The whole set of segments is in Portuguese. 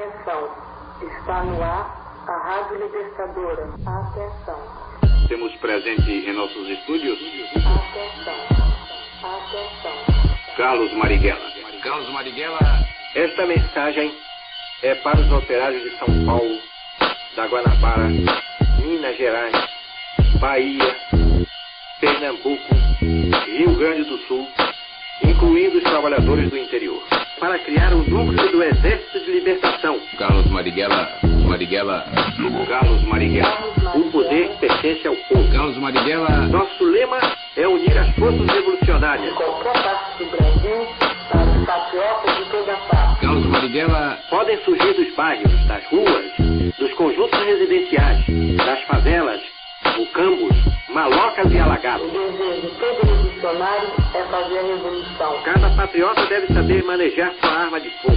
Atenção, está no ar a Rádio Libertadora. Atenção, Temos presente em nossos estúdios atenção, atenção. Carlos Marighella. Carlos Marighella, Esta mensagem é para os operários de São Paulo, da Guanabara, Minas Gerais, Bahia, Pernambuco, Rio Grande do Sul, incluindo os trabalhadores do interior, para criar o núcleo do Exército de Libertação. Carlos Marighella, Marighella, Carlos Marighella. O poder pertence ao povo. Carlos Marighella, Nosso lema é unir as forças revolucionárias. Qualquer parte do Brasil, para os patriotas de toda parte. Carlos Marighella, Podem surgir dos bairros, das ruas, dos conjuntos residenciais, das favelas, mucambos, malocas e O alagados. desejo de todo revolucionário é fazer a revolução. Cada patriota deve saber manejar sua arma de fogo.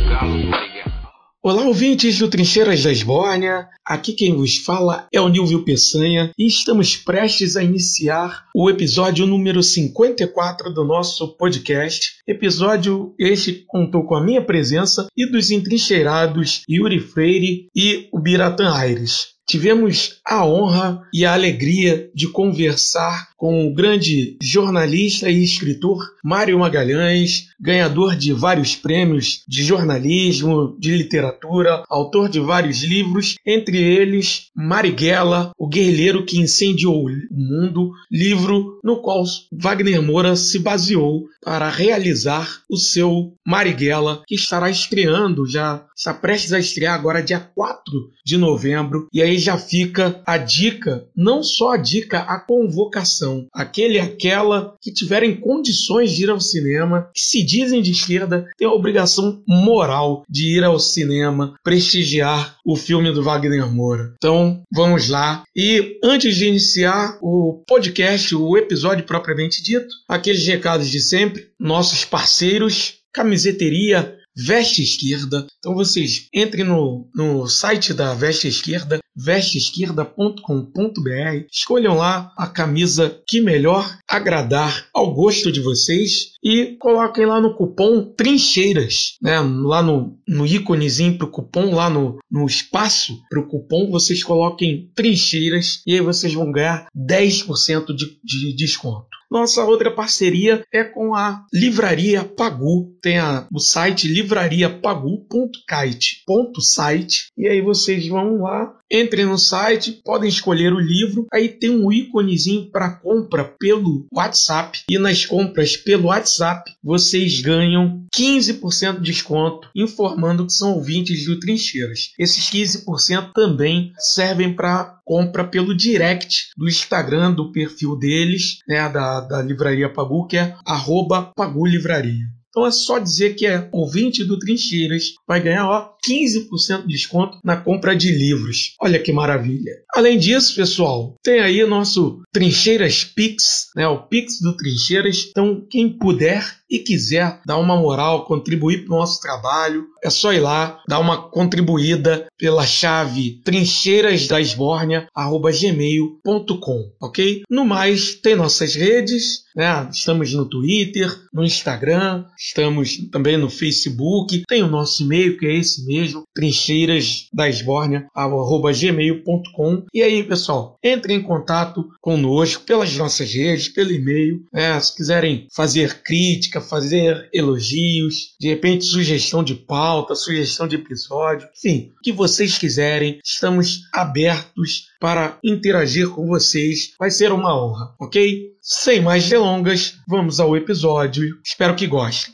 Olá, ouvintes do Trincheiras da Esbórnia. Aqui quem vos fala é o Nilvio Peçanha e estamos prestes a iniciar o episódio número 54 do nosso podcast. Episódio este contou com a minha presença e dos entrincheirados Yuri Freire e o Biratan Aires. Tivemos a honra e a alegria de conversar com o grande jornalista e escritor Mário Magalhães, ganhador de vários prêmios de jornalismo, de literatura, autor de vários livros, entre eles Marighella, o guerrilheiro que incendiou o mundo, livro no qual Wagner Moura se baseou para realizar o seu Marighella, que estará estreando, já está prestes a estrear agora dia 4 de novembro, e aí já fica a dica, não só a dica, a convocação. Aquele e aquela que tiverem condições de ir ao cinema, que se dizem de esquerda, têm a obrigação moral de ir ao cinema, prestigiar o filme do Wagner Moura. Então, vamos lá. E antes de iniciar o podcast, o episódio propriamente dito, aqueles recados de sempre, nossos parceiros, camiseteria Veste Esquerda. Então vocês entrem no, no site da Veste Esquerda, vesteesquerda.com.br, escolham lá a camisa que melhor agradar ao gosto de vocês e coloquem lá no cupom Trincheiras, né? lá no, no íconezinho para o cupom, lá no, no espaço para o cupom, vocês coloquem Trincheiras e aí vocês vão ganhar 10% de, de desconto. Nossa outra parceria é com a Livraria Pagu. Tem a, o site livrariapagu.kite.site e aí vocês vão lá, entrem no site, podem escolher o livro, aí tem um íconezinho para compra pelo WhatsApp e nas compras pelo WhatsApp vocês ganham 15% de desconto, informando que são ouvintes do Trincheiras. Esses 15% também servem para compra pelo direct do Instagram do perfil deles, né, da, da Livraria Pagu, que é arroba Pagu Livraria. Então é só dizer que é ouvinte do Trincheiras, vai ganhar ó, 15% de desconto na compra de livros. Olha que maravilha. Além disso, pessoal, tem aí nosso Trincheiras Pix, né, o Pix do Trincheiras. Então, quem puder e quiser dar uma moral, contribuir para o nosso trabalho, é só ir lá, dar uma contribuída pela chave trincheirasdaesbórnia.gmail.com, ok? No mais, tem nossas redes, né? Estamos no Twitter, no Instagram, estamos também no Facebook, tem o nosso e-mail, que é esse mesmo, trincheirasdaesbórnia.gmail.com. E aí, pessoal, entre em contato conosco pelas nossas redes, pelo e-mail, né? Se quiserem fazer crítica, fazer elogios, de repente sugestão de pauta, sugestão de episódio, enfim, o que vocês quiserem, estamos abertos para interagir com vocês. Vai ser uma honra, ok? Sem mais delongas, vamos ao episódio. Espero que gostem.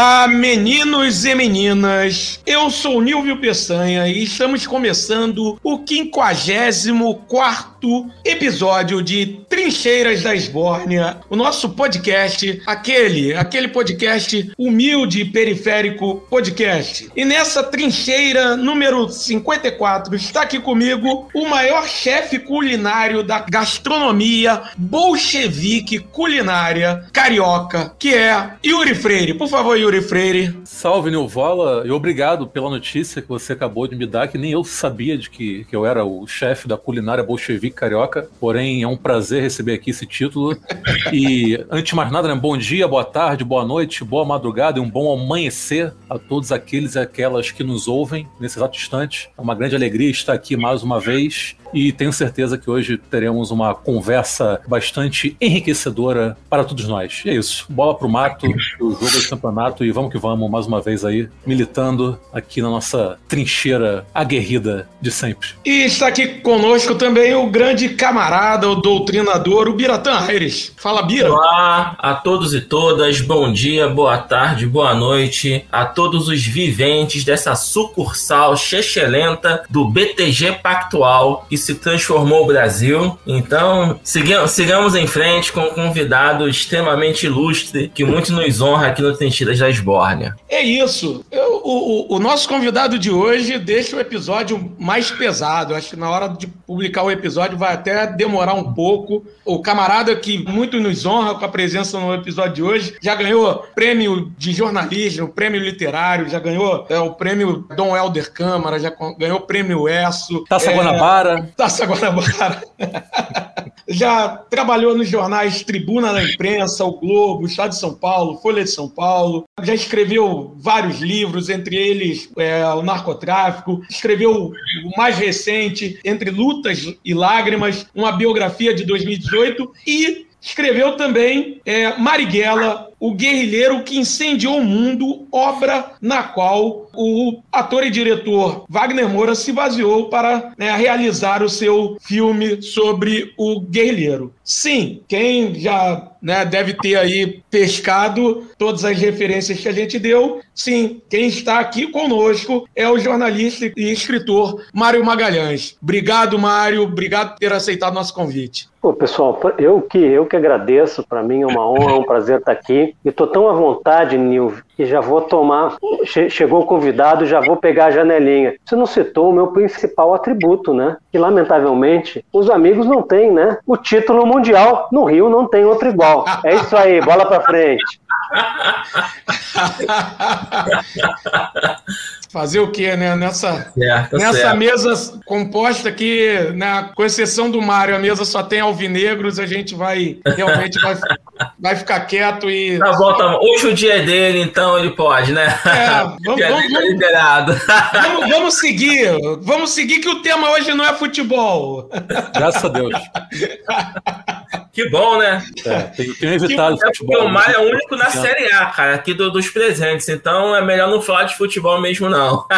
Olá, meninos e meninas. Eu sou Nilvio Peçanha e estamos começando o 54 quarto episódio de Trincheiras da Esbórnia, o nosso podcast, aquele, aquele podcast humilde e periférico podcast. E nessa trincheira número 54 está aqui comigo o maior chefe culinário da gastronomia bolchevique culinária carioca, que é Yuri Freire. Por favor, Yuri Freire. Salve, Nilvola, e obrigado pela notícia que você acabou de me dar, que nem eu sabia de que, que eu era o chefe da culinária bolchevique carioca, porém é um prazer receber aqui esse título. E antes de mais nada, né, bom dia, boa tarde, boa noite, boa madrugada e um bom amanhecer a todos aqueles e aquelas que nos ouvem nesse exato instante. É uma grande alegria estar aqui mais uma vez e tenho certeza que hoje teremos uma conversa bastante enriquecedora para todos nós. E é isso. Bola pro mato, o jogo de campeonato e vamos que vamos mais uma vez aí, militando aqui na nossa trincheira aguerrida de sempre. E está aqui conosco também o grande camarada, o doutrinador, o Biratã Aires. Fala, Bira. Olá a todos e todas, bom dia, boa tarde, boa noite a todos os viventes dessa sucursal chechelenta do BTG Pactual que se transformou o Brasil. Então, sigamos, sigamos em frente com um convidado extremamente ilustre que muito nos honra aqui no Trincheiras da Esbórnia. É isso. Eu, o, o, nosso convidado de hoje deixa o episódio mais pesado. Acho que na hora de publicar o episódio vai até demorar um pouco. O camarada que muito nos honra com a presença no episódio de hoje já ganhou prêmio de jornalismo, prêmio literário, já ganhou é, o prêmio Dom Helder Câmara, já prêmio o prêmio ESSO. Taça é, Guanabara. Taça Guanabara. Já trabalhou nos jornais Tribuna da Imprensa, O Globo, Estado de São Paulo, Folha de São Paulo. Já escreveu vários livros, entre eles é, O Narcotráfico. Escreveu o mais recente, Entre Lutas e Lágrimas, uma biografia de 2018. E escreveu também é, Marighella, o Guerrilheiro que Incendiou o Mundo, obra na qual o ator e diretor Wagner Moura se baseou para né, realizar o seu filme sobre o guerrilheiro. Sim, quem já né, deve ter aí pescado todas as referências que a gente deu. Sim, quem está aqui conosco é o jornalista e escritor Mário Magalhães. Obrigado, Mário. Obrigado por ter aceitado nosso convite. Pô, pessoal, eu que eu que agradeço. Para mim é uma honra, é um prazer estar aqui. E tô tão à vontade, Nil, que já vou tomar. Che chegou o convidado, já vou pegar a janelinha. Você não citou o meu principal atributo, né? Que lamentavelmente os amigos não têm, né? O título mundial no Rio não tem outro igual. É isso aí, bola para frente. Fazer o quê, né? Nessa, certo, nessa certo. mesa composta aqui, né, com exceção do Mário, a mesa só tem alvinegros, a gente vai realmente vai, vai ficar quieto e. Tá bom, tá bom. Hoje o dia é dele, então ele pode, né? É, vamos, vamos, tá liberado. Vamos, vamos seguir. Vamos seguir que o tema hoje não é futebol. Graças a Deus. Que bom, né? É, tem, tem evitado que, futebol. O Mário é o único na Série A, cara, aqui do, dos presentes. Então é melhor não falar de futebol mesmo, não.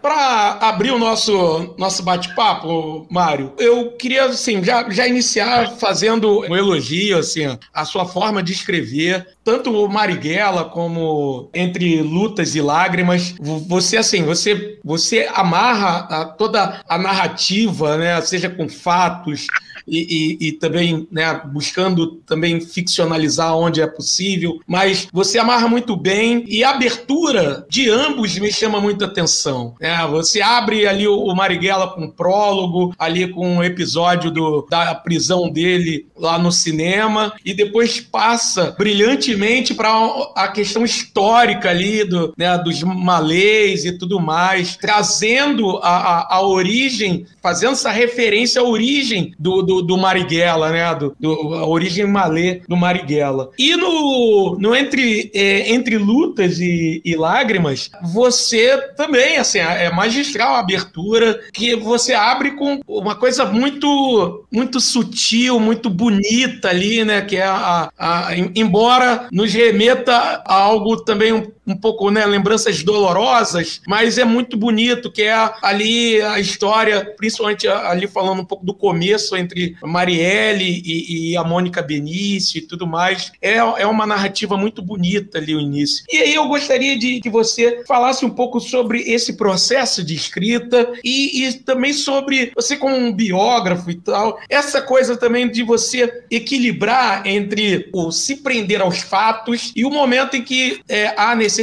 Para abrir o nosso, nosso bate-papo, Mário, eu queria assim, já, já iniciar fazendo um elogio assim, a sua forma de escrever, tanto o Marighella como Entre Lutas e Lágrimas. Você assim, você, você amarra a, toda a narrativa, né, seja com fatos, e, e, e, também né, buscando também ficcionalizar onde é possível, mas você amarra muito bem e a abertura de ambos me chama muita atenção. Né? Você abre ali o, Marighella com um prólogo, ali com um episódio do, da prisão dele lá no cinema e depois passa brilhantemente para a questão histórica ali do, né, dos malês e tudo mais, trazendo a, a, a origem, fazendo essa referência à origem do, do, do Marighella, né? Do, do, a origem malê do Marighella. E no, no Entre, é, entre Lutas e, e, Lágrimas, você também, assim, é magistral a abertura, que você abre com uma coisa muito, muito sutil, muito bonita ali, né? Que é a, a, a embora nos remeta a algo também um um pouco, né, lembranças dolorosas, mas é muito bonito, que é ali a história, principalmente ali falando um pouco do começo entre Marielle e, e a Mônica Benício e tudo mais. É, é uma narrativa muito bonita ali o início. E aí eu gostaria de que você falasse um pouco sobre esse processo de escrita e, e também sobre você como um biógrafo e tal, essa coisa também de você equilibrar entre o se prender aos fatos e o momento em que é, há necessidade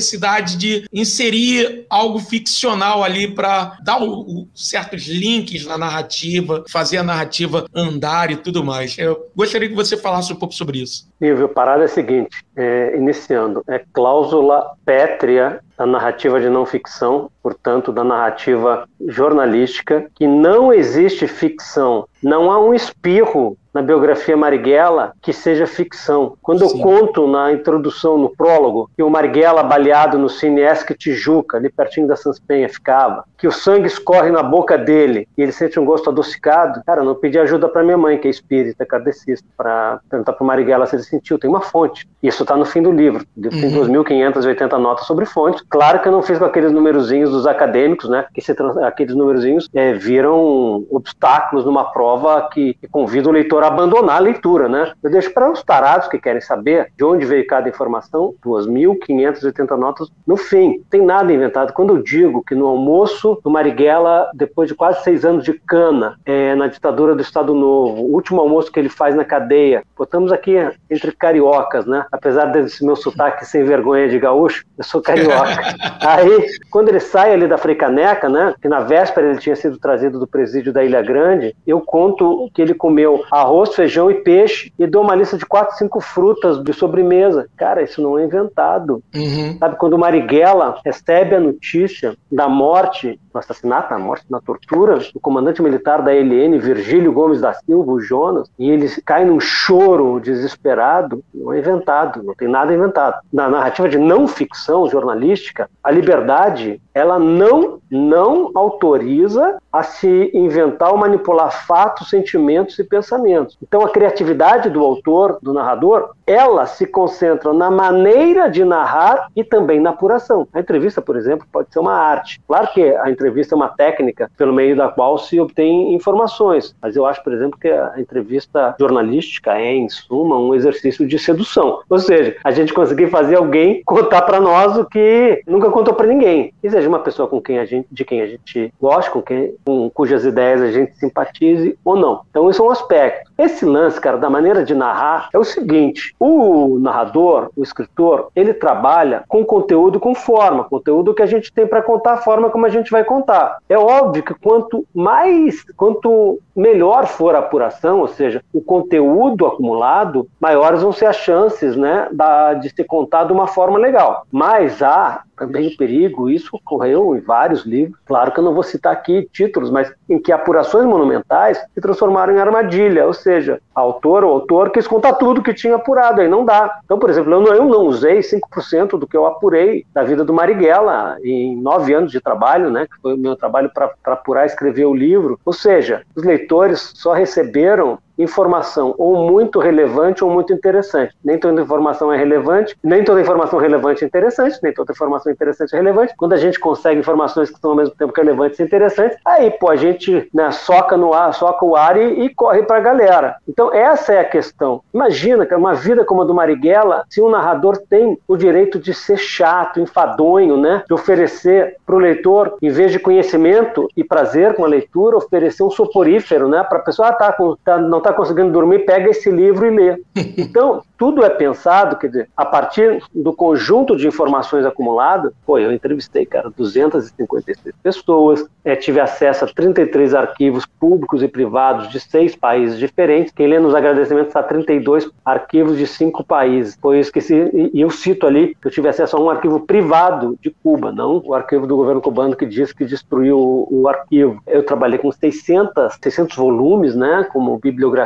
de inserir algo ficcional ali para dar o, o, certos links na narrativa, fazer a narrativa andar e tudo mais. Eu gostaria que você falasse um pouco sobre isso. Nível, a parada é a seguinte, é, iniciando, é cláusula pétrea da narrativa de não ficção, portanto, da narrativa jornalística, que não existe ficção, não há um espirro na biografia Marighella que seja ficção. Quando Sim. eu conto na introdução, no prólogo, que o Marighella baleado no Cine Esc Tijuca, ali pertinho da Sanspenha, ficava, que o sangue escorre na boca dele e ele sente um gosto adocicado, cara, não pedi ajuda para minha mãe, que é espírita, kardecista, para perguntar para o Marighella se ele sentiu. Tem uma fonte. Isso está no fim do livro. Tem uhum. 2.580 notas sobre fontes. Claro que eu não fiz com aqueles numerozinhos dos acadêmicos, né? Que se, aqueles numerozinhos é, viram obstáculos numa prova que, que convida o leitor a abandonar a leitura, né? Eu deixo para os tarados que querem saber de onde veio cada informação, 2.580 notas no fim. Tem nada inventado. Quando eu digo que no almoço do Marighella, depois de quase seis anos de cana, é, na ditadura do Estado Novo, o último almoço que ele faz na cadeia, botamos aqui entre cariocas, né? Apesar desse meu sotaque sem vergonha de gaúcho, eu sou carioca. Aí, quando ele sai ali da Freicaneca, né? Que na véspera ele tinha sido trazido do presídio da Ilha Grande, eu conto que ele comeu arroz, feijão e peixe e dou uma lista de quatro, cinco frutas de sobremesa. Cara, isso não é inventado. Uhum. Sabe, quando o Marighella recebe a notícia da morte, do assassinato, da morte, da tortura do comandante militar da ELN, Virgílio Gomes da Silva, o Jonas, e ele cai num choro desesperado, não é inventado, não tem nada inventado. Na narrativa de não ficção jornalística, a liberdade, ela não, não autoriza a se inventar ou manipular fatos, sentimentos e pensamentos. Então, a criatividade do autor, do narrador, ela se concentra na maneira de narrar e também na apuração. A entrevista, por exemplo, pode ser uma arte. Claro que a entrevista é uma técnica pelo meio da qual se obtém informações, mas eu acho, por exemplo, que a entrevista jornalística é, em suma, um exercício de sedução. Ou seja, a gente conseguir fazer alguém contar para nós o que nunca contou para ninguém. E seja uma pessoa com quem a gente, de quem a gente gosta, com, quem, com cujas ideias a gente simpatize ou não. Então, isso é um aspecto. Esse lance, cara, da maneira de narrar é o seguinte: o narrador, o escritor, ele trabalha com conteúdo com forma, conteúdo que a gente tem para contar, a forma como a gente vai contar. É óbvio que quanto mais, quanto melhor for a apuração, ou seja, o conteúdo acumulado, maiores vão ser as chances, né, da, de ser contado de uma forma legal. Mas há também o perigo, isso ocorreu em vários livros, claro que eu não vou citar aqui títulos, mas em que apurações monumentais se transformaram em armadilha, ou seja, autor ou autor quis contar tudo que tinha apurado, aí não dá. Então, por exemplo, eu não, eu não usei 5% do que eu apurei da vida do Marighella em nove anos de trabalho, né, que foi o meu trabalho para apurar e escrever o livro, ou seja, os leitores só receberam informação ou muito relevante ou muito interessante. Nem toda informação é relevante, nem toda informação relevante é interessante, nem toda informação interessante é relevante. Quando a gente consegue informações que são ao mesmo tempo relevantes e interessantes, aí pô, a gente né, soca no ar, soca o ar e, e corre para a galera. Então essa é a questão. Imagina que uma vida como a do Marighella, se um narrador tem o direito de ser chato, enfadonho, né, de oferecer para o leitor, em vez de conhecimento e prazer com a leitura, oferecer um soporífero, né, para a pessoa ah, tá, tá, não está conseguindo dormir, pega esse livro e lê. Então, tudo é pensado, quer dizer, a partir do conjunto de informações acumuladas, pô, eu entrevistei, cara, 256 pessoas, é, tive acesso a 33 arquivos públicos e privados de seis países diferentes. Quem lê nos agradecimentos está 32 arquivos de cinco países. Foi esqueci, e, e eu cito ali que eu tive acesso a um arquivo privado de Cuba, não o arquivo do governo cubano que diz que destruiu o, o arquivo. Eu trabalhei com 600, 600 volumes, né, como bibliografia,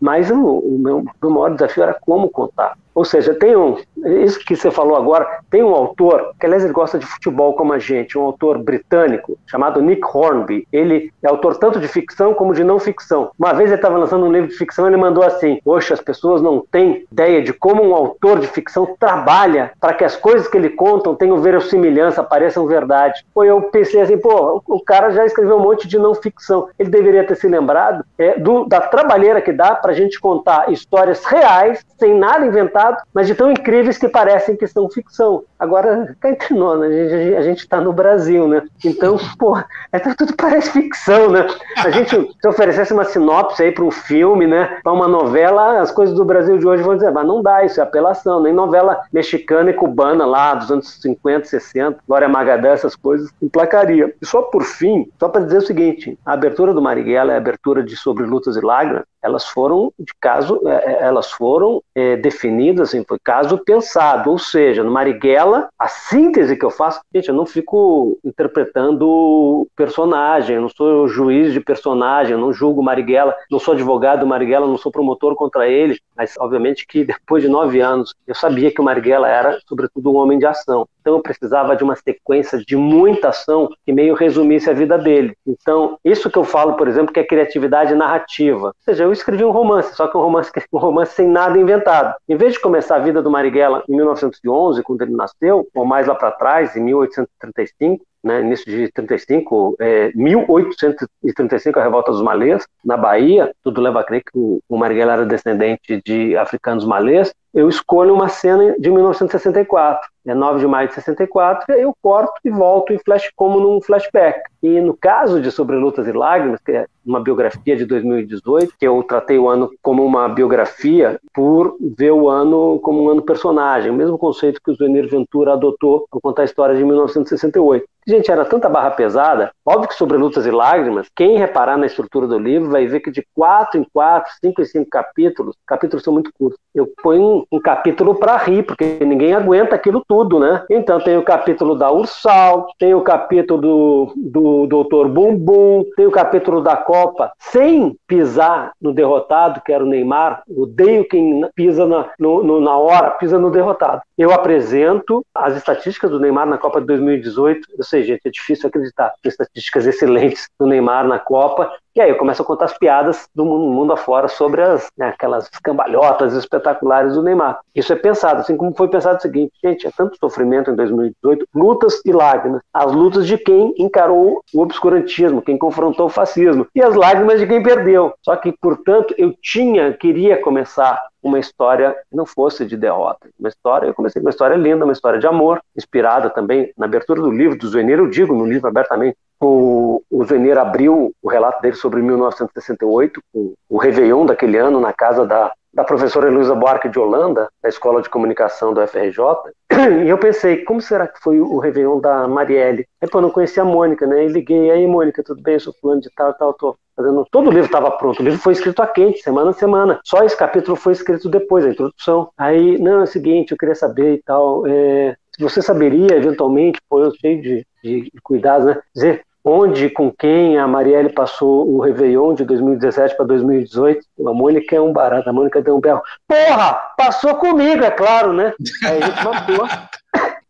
mas o, o, meu, o meu maior desafio era como contar. Ou seja, tem um, Isso que você falou agora, tem um autor, que aliás ele gosta de futebol como a gente, um autor britânico chamado Nick Hornby. Ele é autor tanto de ficção como de não ficção. Uma vez ele estava lançando um livro de ficção e ele mandou assim: Poxa, as pessoas não têm ideia de como um autor de ficção trabalha para que as coisas que ele contam tenham verossimilhança, pareçam verdade. Pô, eu pensei assim, pô, o cara já escreveu um monte de não ficção. Ele deveria ter se lembrado é, do, da trabalheira que dá para a gente contar histórias reais, sem nada inventado, mas de tão incríveis que parecem que são ficção. Agora, cá entre nós, né? a gente está no Brasil, né? Então, pô, é, tudo parece ficção, né? A gente se oferecesse uma sinopse aí para um filme, né? Para uma novela, as coisas do Brasil de hoje vão dizer, mas não dá, isso é apelação, nem novela mexicana e cubana lá dos anos 50, 60, Glória Magadã, essas coisas, emplacaria. E só por fim, só para dizer o seguinte, a abertura do Marighella é a abertura de Sobre Lutas e Lágrimas, elas foram de caso, é, é, elas foram é, definidas, foi caso pensado, ou seja, no Marighella, a síntese que eu faço, gente, eu não fico interpretando personagem, eu não sou juiz de personagem, eu não julgo Marighella, não sou advogado do Marighella, não sou promotor contra ele, mas obviamente que depois de nove anos eu sabia que o Marighella era, sobretudo, um homem de ação. Então eu precisava de uma sequência de muita ação que meio resumisse a vida dele. Então, isso que eu falo, por exemplo, que é criatividade narrativa. Ou seja, eu escrevi um romance, só que um romance, um romance sem nada inventado. Em vez de começar a vida do Marighella em 1911, quando ele nasceu, ou mais lá para trás, em 1835, né, início de 35, é, 1835, a revolta dos malês, na Bahia, tudo leva a crer que o, o Marighella era descendente de africanos malês, eu escolho uma cena de 1964, é 9 de maio de 64, e aí eu corto e volto em flash como num flashback. E no caso de Sobre Lutas e Lágrimas, que é uma biografia de 2018, que eu tratei o ano como uma biografia por ver o ano como um ano personagem, o mesmo conceito que o Zuenir Ventura adotou ao contar a história de 1968. Gente, era tanta barra pesada. Óbvio que sobre lutas e lágrimas, quem reparar na estrutura do livro vai ver que de quatro em quatro, cinco em cinco capítulos, capítulos são muito curtos. Eu ponho um, um capítulo para rir, porque ninguém aguenta aquilo tudo, né? Então tem o capítulo da Ursal, tem o capítulo do, do Doutor Bumbum, tem o capítulo da Copa, sem pisar no derrotado, que era o Neymar. Odeio quem pisa na, no, no, na hora, pisa no derrotado. Eu apresento as estatísticas do Neymar na Copa de 2018, eu sei gente, é difícil acreditar. Tem estatísticas excelentes do Neymar na Copa. E aí eu começo a contar as piadas do mundo afora sobre as, né, aquelas cambalhotas espetaculares do Neymar. Isso é pensado, assim como foi pensado o seguinte, gente, é tanto sofrimento em 2018, lutas e lágrimas. As lutas de quem encarou o obscurantismo, quem confrontou o fascismo, e as lágrimas de quem perdeu. Só que, portanto, eu tinha, queria começar uma história que não fosse de derrota. Uma história, eu comecei com uma história linda, uma história de amor, inspirada também na abertura do livro do Zueneiro, eu digo no livro abertamente, o, o abriu o relato dele sobre 1968, o, Réveillon daquele ano na casa da, da professora Heloísa Buarque de Holanda, da Escola de Comunicação do FRJ, e eu pensei, como será que foi o Réveillon da Marielle? Aí, pô, eu não conhecia a Mônica, né? E liguei, aí, Mônica, tudo bem? Eu sou fulano de tal, tal, tô fazendo... Todo o livro estava pronto, o livro foi escrito a quente, semana a semana. Só esse capítulo foi escrito depois, a introdução. Aí, não, é o seguinte, eu queria saber e tal, é... você saberia, eventualmente, pô, eu sei de, de, de cuidados, né? Dizer onde com quem a Marielle passou o Réveillon de 2017 para 2018. A Mônica é um barato, a Mônica deu um berro. Porra, passou comigo, é claro, né? Aí a gente matou.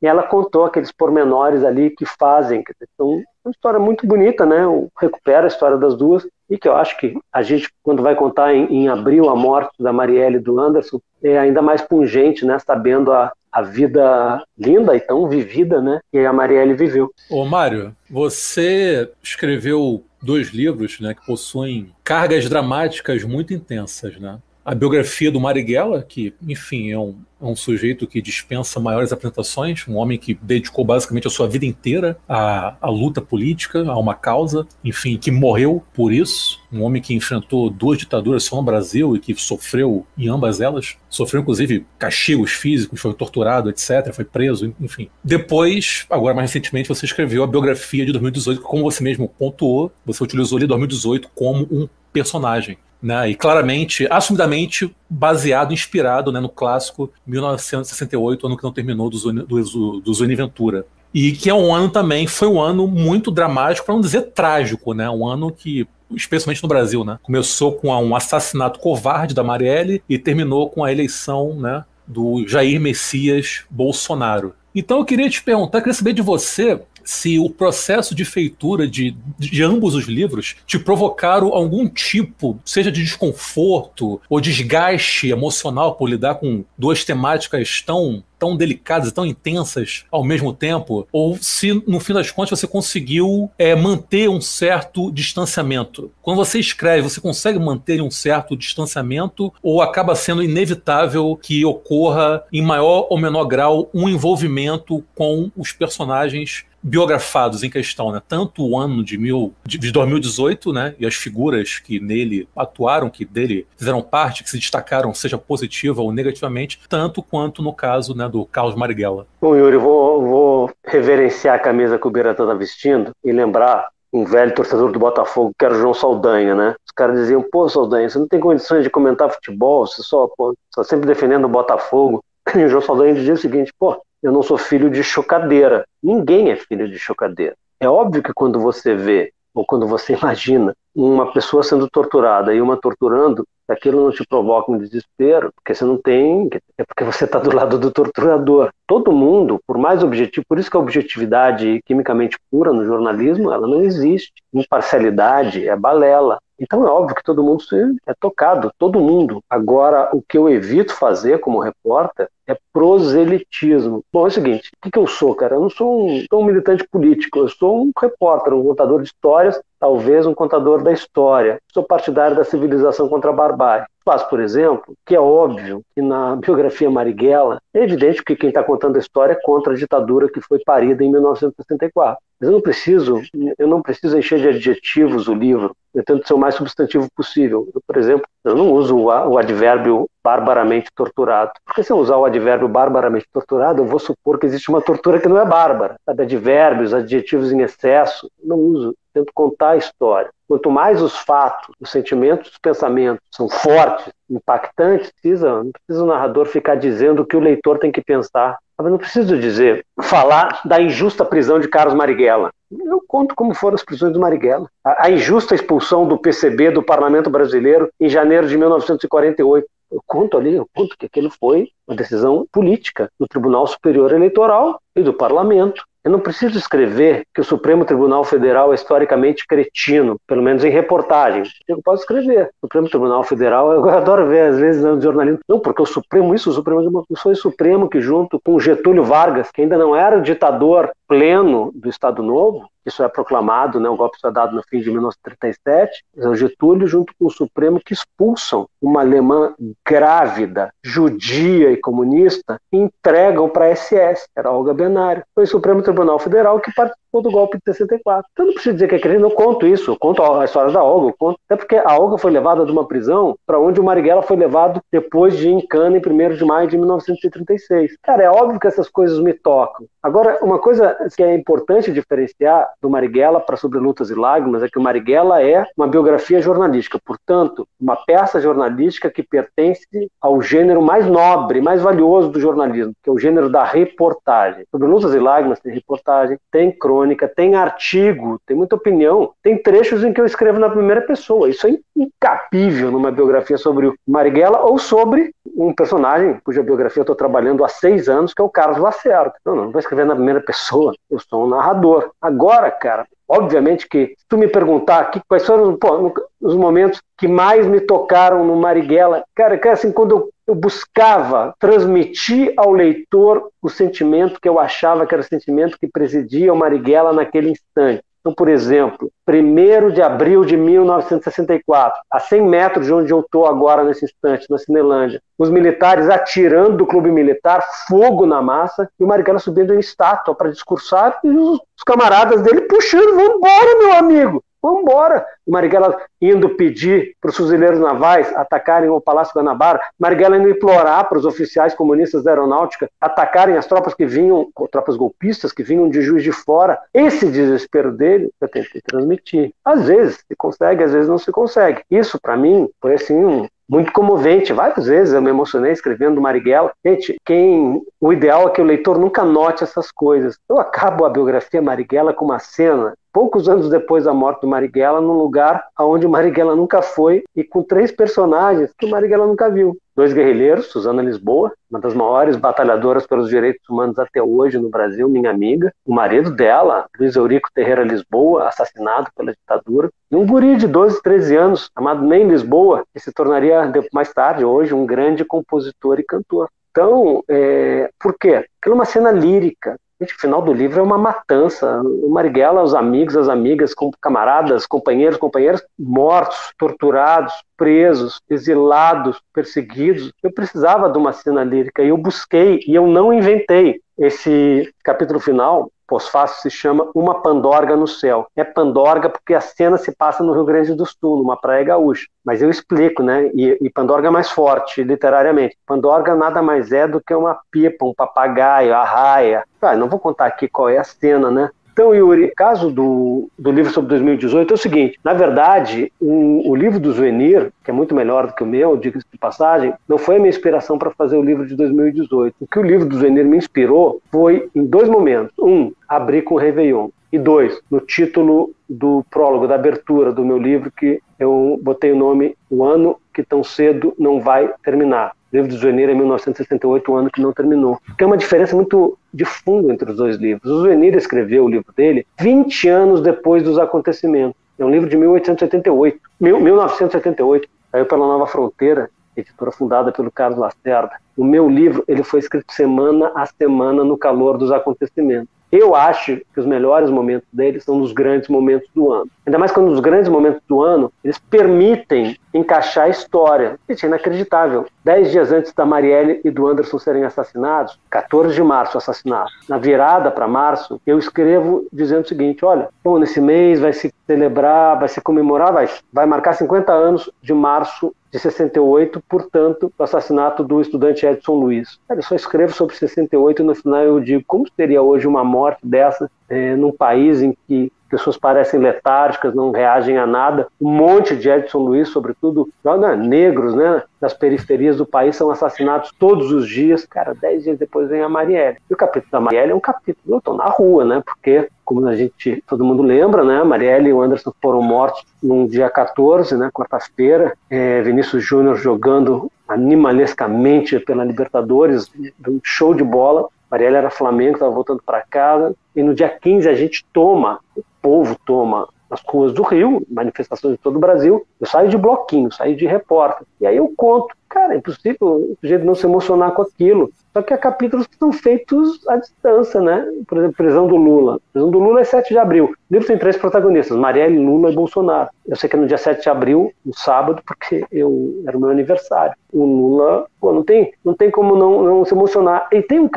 E ela contou aqueles pormenores ali que fazem. Então, é uma história muito bonita, né? Recupera a história das duas e que eu acho que a gente, quando vai contar em, em abril a morte da Marielle e do Anderson, é ainda mais pungente, né? Sabendo a, a vida linda e tão vivida, né? Que a Marielle viveu. Ô, Mário, você escreveu dois livros, né? Que possuem cargas dramáticas muito intensas, né? A biografia do Marighella, que, enfim, é um, é um sujeito que dispensa maiores apresentações, um homem que dedicou basicamente a sua vida inteira à, à luta política, a uma causa, enfim, que morreu por isso, um homem que enfrentou duas ditaduras só no Brasil e que sofreu em ambas elas, sofreu inclusive castigos físicos, foi torturado, etc., foi preso, enfim. Depois, agora mais recentemente, você escreveu a biografia de 2018, que, como você mesmo pontuou, você utilizou ali 2018 como um personagem. Né, e claramente, assumidamente baseado, inspirado né, no clássico 1968, ano que não terminou do, do, do Zuni Ventura. E que é um ano também, foi um ano muito dramático, para não dizer trágico, né? Um ano que, especialmente no Brasil, né? Começou com um assassinato covarde da Marielle e terminou com a eleição, né? do Jair Messias Bolsonaro. Então eu queria te perguntar, queria saber de você se o processo de feitura de, de ambos os livros te provocaram algum tipo, seja de desconforto ou desgaste emocional por lidar com duas temáticas tão tão delicadas, tão intensas ao mesmo tempo, ou se no fim das contas você conseguiu é, manter um certo distanciamento. Quando você escreve, você consegue manter um certo distanciamento ou acaba sendo inevitável que ocorra em maior ou menor grau um envolvimento com os personagens biografados em questão, né? Tanto o ano de, mil, de 2018, né? E as figuras que nele atuaram, que dele fizeram parte, que se destacaram, seja positiva ou negativamente, tanto quanto no caso né, do Carlos Marighella. Bom, Yuri, vou, vou reverenciar a camisa que o Beratã está vestindo e lembrar um velho torcedor do Botafogo, que era o João Saldanha, né? Os caras diziam, pô, Saldanha, você não tem condições de comentar futebol, você só está sempre defendendo o Botafogo. E o João Saldanha dizia o seguinte, pô, eu não sou filho de chocadeira. Ninguém é filho de chocadeira. É óbvio que quando você vê, ou quando você imagina, uma pessoa sendo torturada e uma torturando, aquilo não te provoca um desespero, porque você não tem, é porque você está do lado do torturador. Todo mundo, por mais objetivo, por isso que a objetividade quimicamente pura no jornalismo, ela não existe. Imparcialidade é balela. Então é óbvio que todo mundo é tocado, todo mundo. Agora, o que eu evito fazer como repórter é proselitismo. Bom, é o seguinte, o que, eu sou, cara? Eu não sou um, sou um militante político, eu sou um repórter, um contador de histórias, talvez um contador da história. Sou partidário da civilização contra a barbárie. Faço, por exemplo, que é óbvio que na biografia Marighella é evidente que quem está contando a história é contra a ditadura que foi parida em 1964. Mas eu não preciso, eu não preciso encher de adjetivos o livro. Eu tento ser o mais substantivo possível. Eu, por exemplo, eu não uso o advérbio barbaramente torturado. Porque se eu usar o advérbio barbaramente torturado, eu vou supor que existe uma tortura que não é bárbara. Sabe, advérbios, adjetivos em excesso, não uso. Tento contar a história. Quanto mais os fatos, os sentimentos, os pensamentos são fortes, impactantes, precisa, não precisa o narrador ficar dizendo o que o leitor tem que pensar. Eu não preciso dizer, falar da injusta prisão de Carlos Marighella. Eu conto como foram as prisões do Marighella. A, a injusta expulsão do PCB do Parlamento Brasileiro em janeiro de 1948. Eu conto ali, eu conto que aquilo foi uma decisão política do Tribunal Superior Eleitoral e do Parlamento. Eu não preciso escrever que o Supremo Tribunal Federal é historicamente cretino, pelo menos em reportagem. Eu posso escrever. O Supremo Tribunal Federal, eu adoro ver às vezes no jornalismo. Não, porque o Supremo, isso, o Supremo, foi o Supremo que, junto com Getúlio Vargas, que ainda não era ditador pleno do Estado Novo, isso é proclamado, né, o golpe foi dado no fim de 1937, é o Getúlio junto com o Supremo que expulsam uma alemã grávida, judia e comunista e entregam para a SS, era Olga Benário. Foi o Supremo Tribunal Federal que participou do golpe de 64. Então não preciso dizer que é crime, eu conto isso, eu conto a história da Olga, conto, até porque a Olga foi levada de uma prisão para onde o Marighella foi levado depois de Encana em 1 de maio de 1936. Cara, é óbvio que essas coisas me tocam. Agora, uma coisa que é importante diferenciar do Marighella para Sobre Lutas e Lágrimas é que o Marighella é uma biografia jornalística, portanto, uma peça jornalística que pertence ao gênero mais nobre, mais valioso do jornalismo, que é o gênero da reportagem. Sobre Lutas e Lágrimas tem reportagem, tem crônica, tem artigo, tem muita opinião, tem trechos em que eu escrevo na primeira pessoa. Isso é incapível numa biografia sobre o Marighella ou sobre um personagem cuja biografia eu estou trabalhando há seis anos, que é o Carlos Lacerda. Não, não, não vou escrever na primeira pessoa, eu sou um narrador. Agora, cara, obviamente que se tu me perguntar aqui quais foram pô, os momentos que mais me tocaram no Marighella, cara, que assim, quando eu, eu buscava transmitir ao leitor o sentimento que eu achava que era o sentimento que presidia o Marighella naquele instante. Então, por exemplo, 1 de abril de 1964, a 100 metros de onde eu estou agora nesse instante, na Cinelândia, os militares atirando do clube militar, fogo na massa, e o Marighella subindo em estátua para discursar, e os camaradas dele puxando, vamos embora, meu amigo, Vamos embora. Marighella indo pedir para os fuzileiros navais atacarem o Palácio Guanabara, Marighella indo implorar para os oficiais comunistas da aeronáutica atacarem as tropas que vinham, tropas golpistas que vinham de Juiz de Fora. Esse desespero dele eu tentei transmitir. Às vezes se consegue, às vezes não se consegue. Isso, para mim, foi assim um, muito comovente. Várias vezes eu me emocionei escrevendo Marighella. Gente, quem, o ideal é que o leitor nunca note essas coisas. Eu acabo a biografia Marighella com uma cena poucos anos depois da morte do Marighella, num lugar onde o Marighella nunca foi e com três personagens que o Marighella nunca viu. Dois guerrilheiros, Suzana Lisboa, uma das maiores batalhadoras pelos direitos humanos até hoje no Brasil, minha amiga. O marido dela, Luiz Eurico Terreira Lisboa, assassinado pela ditadura. E um guri de 12, 13 anos, chamado Ney Lisboa, que se tornaria mais tarde, hoje, um grande compositor e cantor. Então, é, por quê? Aquilo é uma cena lírica, Gente, o final do livro é uma matança. O Marighella, os amigos, as amigas, camaradas, companheiros, companheiras, mortos, torturados, presos, exilados, perseguidos. Eu precisava de uma cena lírica e eu busquei e eu não inventei. Esse capítulo final pós-fácil se chama Uma Pandorga no Céu. É Pandorga porque a cena se passa no Rio Grande do Sul, numa praia gaúcha. Mas eu explico, né? E, e Pandorga é mais forte, literariamente. Pandorga nada mais é do que uma pipa, um papagaio, a raia. Ah, não vou contar aqui qual é a cena, né? Então, Yuri, caso do, do livro sobre 2018 é o seguinte: na verdade, o, livro do Zuenir, que é muito melhor do que o meu, diga-se de passagem, não foi a minha inspiração para fazer o livro de 2018. O que o livro do Zuenir me inspirou foi em dois momentos. Um, abrir com o Réveillon. E dois, no título do prólogo, da abertura do meu livro, que eu botei o nome O Ano que Tão Cedo Não Vai Terminar. Livro do Zuenir é 1968, um ano que não terminou. Tem uma diferença muito de fundo entre os dois livros. O Zuenir escreveu o livro dele 20 anos depois dos acontecimentos. É um livro de 1888, 1978. Saiu pela Nova Fronteira, editora fundada pelo Carlos Lacerda. O meu livro ele foi escrito semana a semana no calor dos acontecimentos. Eu acho que os melhores momentos deles são nos grandes momentos do ano. Ainda mais quando nos grandes momentos do ano, eles permitem encaixar a história. Gente, é inacreditável. Dez dias antes da Marielle e do Anderson serem assassinados, 14 de março assassinados. Na virada para março, eu escrevo dizendo o seguinte: olha, bom, nesse mês vai se celebrar, vai se comemorar, vai, vai marcar 50 anos de março de 68, portanto, o assassinato do estudante Edson Luiz. Eu só escrevo sobre 68 e no final eu digo como seria hoje uma morte dessa é, num país em que pessoas parecem letárgicas, não reagem a nada. Um monte de Edson Luiz, sobretudo né, negros, né, das periferias do país, são assassinados todos os dias. Cara, dez dias depois vem a Marielle. E o capítulo da Marielle é um capítulo, eu estou na rua, né, porque, como a gente, todo mundo lembra, né, a Marielle e o Anderson foram mortos no dia 14, né, quarta-feira, é, Vinícius Júnior jogando animalescamente pela Libertadores, um show de bola. Marielle era Flamengo, estava voltando para casa. E no dia 15 a gente toma, povo toma nas ruas do Rio, manifestações de todo o Brasil. Eu saio de bloquinho, saio de repórter. E aí eu conto. Cara, é impossível o sujeito não se emocionar com aquilo. Só que há capítulos que são feitos à distância, né? Por exemplo, prisão do Lula. Prisão do Lula é 7 de abril. O livro tem três protagonistas, Marielle, Lula e Bolsonaro. Eu sei que é no dia 7 de abril, no sábado, porque eu era o meu aniversário. O Lula, pô, não tem, não tem como não, não se emocionar. E tem um,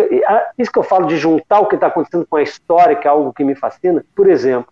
isso que eu falo de juntar o que está acontecendo com a história, que é algo que me fascina. Por exemplo,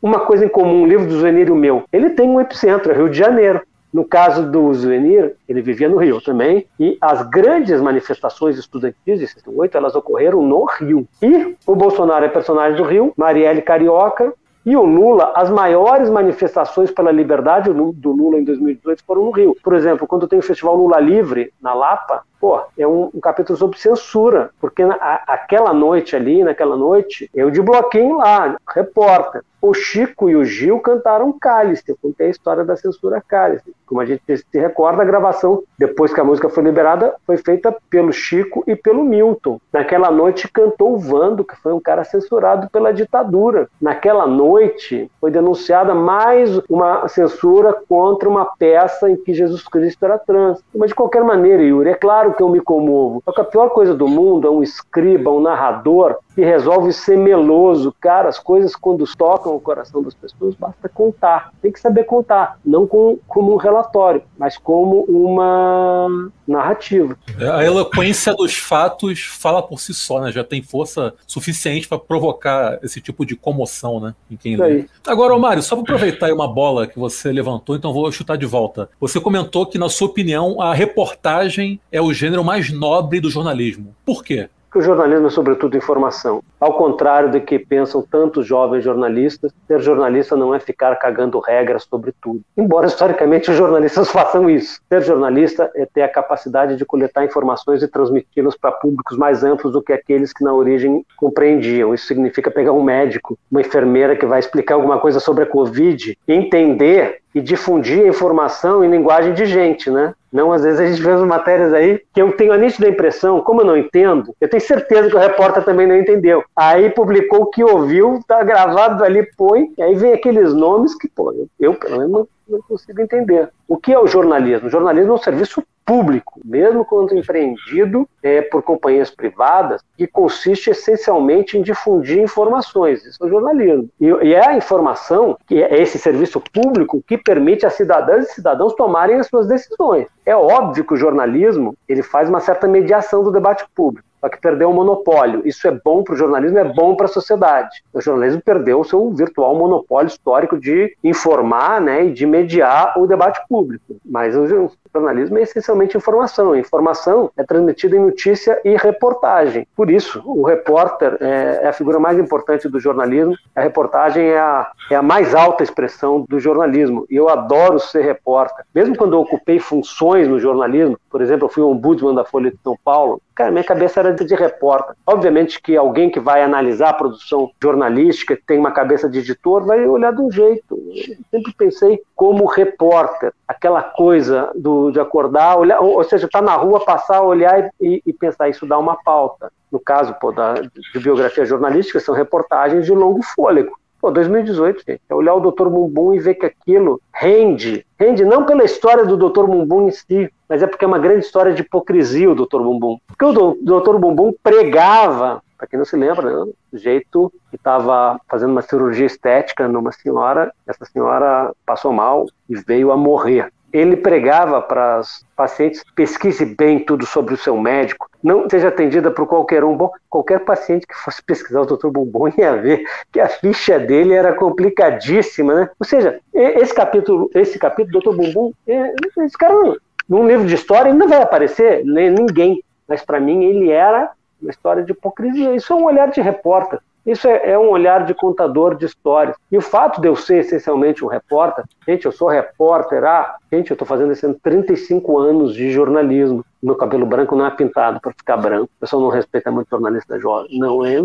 uma coisa em comum, o livro do Zuenir e o meu, ele tem um epicentro, é Rio de Janeiro. No caso do Zuenir, ele vivia no Rio também, e as grandes manifestações estudantis de 68, elas ocorreram no Rio. E o Bolsonaro é personagem do Rio, Marielle Carioca, e o Lula, as maiores manifestações pela liberdade do Lula em 2018 foram no Rio. Por exemplo, quando tem o Festival Lula Livre, na Lapa, pô, é um, um capítulo sobre censura, porque na, a, aquela noite ali, naquela noite, eu de bloquinho lá, repórter. O Chico e o Gil cantaram Cálice, eu contei a história da censura Cálice. Como a gente se recorda, a gravação, depois que a música foi liberada, foi feita pelo Chico e pelo Milton. Naquela noite cantou o Vando, que foi um cara censurado pela ditadura. Naquela noite foi denunciada mais uma censura contra uma peça em que Jesus Cristo era trans. Mas de qualquer maneira, Yuri, é claro que eu me comovo. Só que a pior coisa do mundo é um escriba, um narrador que resolve ser meloso. Cara, as coisas quando tocam o coração das pessoas, basta contar. Tem que saber contar, não com, como um relatório, mas como uma narrativa. É, a eloquência dos fatos fala por si só, né? Já tem força suficiente para provocar esse tipo de comoção, né? Em quem lê. Agora, Mário, só para aproveitar aí uma bola que você levantou, então vou chutar de volta. Você comentou que, na sua opinião, a reportagem é o gênero mais nobre do jornalismo. Por quê? que o jornalismo é sobretudo informação. Ao contrário do que pensam tantos jovens jornalistas, ser jornalista não é ficar cagando regras sobre tudo. Embora historicamente os jornalistas façam isso. Ser jornalista é ter a capacidade de coletar informações e transmiti-las para públicos mais amplos do que aqueles que na origem compreendiam. Isso significa pegar um médico, uma enfermeira que vai explicar alguma coisa sobre a Covid, entender e difundir a informação em linguagem de gente, né? Não, às vezes a gente vê as matérias aí que eu tenho a nítida impressão, como eu não entendo, eu tenho certeza que o repórter também não entendeu. Aí publicou o que ouviu, tá gravado ali, põe, e aí vem aqueles nomes que, pô, eu, eu pelo menos não, consigo entender. O que é o jornalismo? O jornalismo é um serviço público, mesmo quando empreendido é, por companhias privadas, que consiste essencialmente em difundir informações. Isso é jornalismo. E, e é a informação, que é esse serviço público, que permite a cidadãs e cidadãos tomarem as suas decisões. É óbvio que o jornalismo ele faz uma certa mediação do debate público que perdeu o monopólio. Isso é bom para o jornalismo, é bom para a sociedade. O jornalismo perdeu o seu virtual monopólio histórico de informar né, e de mediar o debate público. Mas o jornalismo é essencialmente informação. Informação é transmitida em notícia e reportagem. Por isso, o repórter é, é a figura mais importante do jornalismo. A reportagem é a, é a mais alta expressão do jornalismo. E eu adoro ser repórter. Mesmo quando eu ocupei funções no jornalismo, por exemplo, eu fui ombudsman da Folha de São Paulo, Cara, minha cabeça era de repórter. Obviamente que alguém que vai analisar a produção jornalística, tem uma cabeça de editor, vai olhar de um jeito. Eu sempre pensei como repórter, aquela coisa do, de acordar, olhar, ou, ou seja, estar tá na rua, passar, olhar e, e, pensar, isso dá uma pauta. No caso pô, da, de biografia jornalística, são reportagens de longo fôlego. Pô, 2018, gente, é olhar o Dr. Mumbum e ver que aquilo rende. Rende não pela história do Dr. Mumbum em si, mas é porque é uma grande história de hipocrisia o Dr. Bumbum. Porque o Dr. Bumbum pregava, para quem não se lembra, né, do jeito que estava fazendo uma cirurgia estética numa senhora, essa senhora passou mal e veio a morrer ele pregava para os pacientes: pesquise bem tudo sobre o seu médico, não seja atendida por qualquer um. Bom, qualquer paciente que fosse pesquisar o Dr. Bumbum ia ver que a ficha dele era complicadíssima, né? Ou seja, esse capítulo, esse capítulo, Dr. Bumbum, é, esse cara, num livro de história, ele não vai aparecer ninguém, mas para mim ele era uma história de hipocrisia. Isso é um olhar de repórter. Isso é, é, um olhar de contador de histórias. E o fato de eu ser essencialmente um repórter, gente, eu sou repórter, ah, gente, eu estou fazendo esse ano 35 anos de jornalismo. Meu cabelo branco não é pintado para ficar branco. O pessoal não respeita muito jornalista jovem. Não é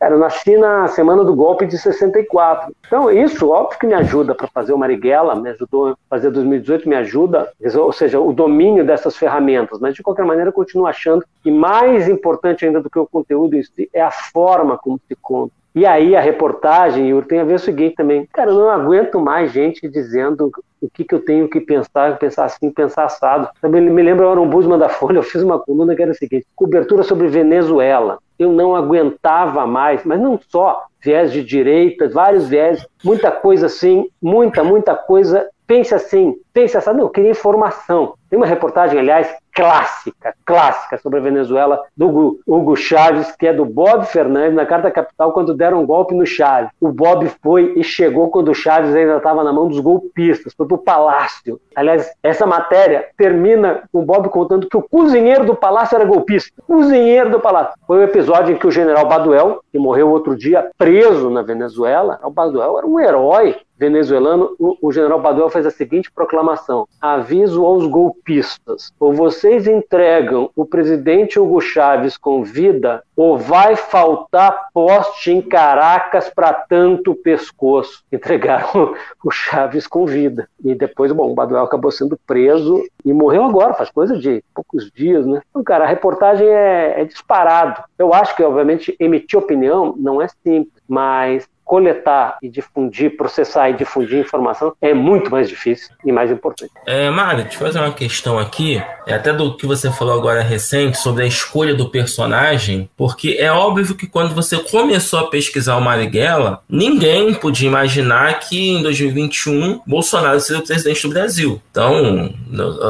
Cara, eu nasci na semana do golpe de 64. Então, isso, óbvio que me ajuda para fazer o Marighella, me ajudou a fazer 2018, me ajuda, ou seja, o domínio dessas ferramentas. Mas, de qualquer maneira, eu continuo achando que mais importante ainda do que o conteúdo é a forma como se conta. E aí a reportagem, Yuri, tem a ver o seguinte também. Cara, eu não aguento mais gente dizendo o que, que eu tenho que pensar, pensar assim, pensar assado. Também me eu era um busman da Folha, eu fiz uma coluna que era o seguinte, cobertura sobre Venezuela. Eu não aguentava mais, mas não só viés de direita, vários viés, muita coisa assim, muita, muita coisa. Pense assim, pense assim, não, eu queria informação. Tem uma reportagem, aliás, clássica, clássica sobre a Venezuela, do Hugo Chaves, que é do Bob Fernandes, na Carta Capital, quando deram um golpe no Chaves. O Bob foi e chegou quando o Chaves ainda estava na mão dos golpistas, foi para o palácio. Aliás, essa matéria termina com o Bob contando que o cozinheiro do palácio era golpista. Cozinheiro do palácio. Foi o episódio em que o general Baduel, que morreu outro dia preso na Venezuela, o Baduel era um herói venezuelano, o, general Baduel fez a seguinte proclamação: aviso aos golpistas, ou vocês entregam o presidente Hugo Chávez com vida, ou vai faltar poste em Caracas para tanto pescoço. Entregaram o Chávez com vida. E depois, bom, o Baduel acabou sendo preso e morreu agora, faz coisa de poucos dias, né? Então, cara, a reportagem é, é disparado. Eu acho que, obviamente, emitir opinião não é simples, mas coletar e difundir, processar e difundir informação é muito mais difícil e mais importante. É, Mário, eu fazer uma questão aqui, é até do que você falou agora recente sobre a escolha do personagem, porque é óbvio que quando você começou a pesquisar o Marighella, ninguém podia imaginar que em 2021 Bolsonaro seria o presidente do Brasil. Então,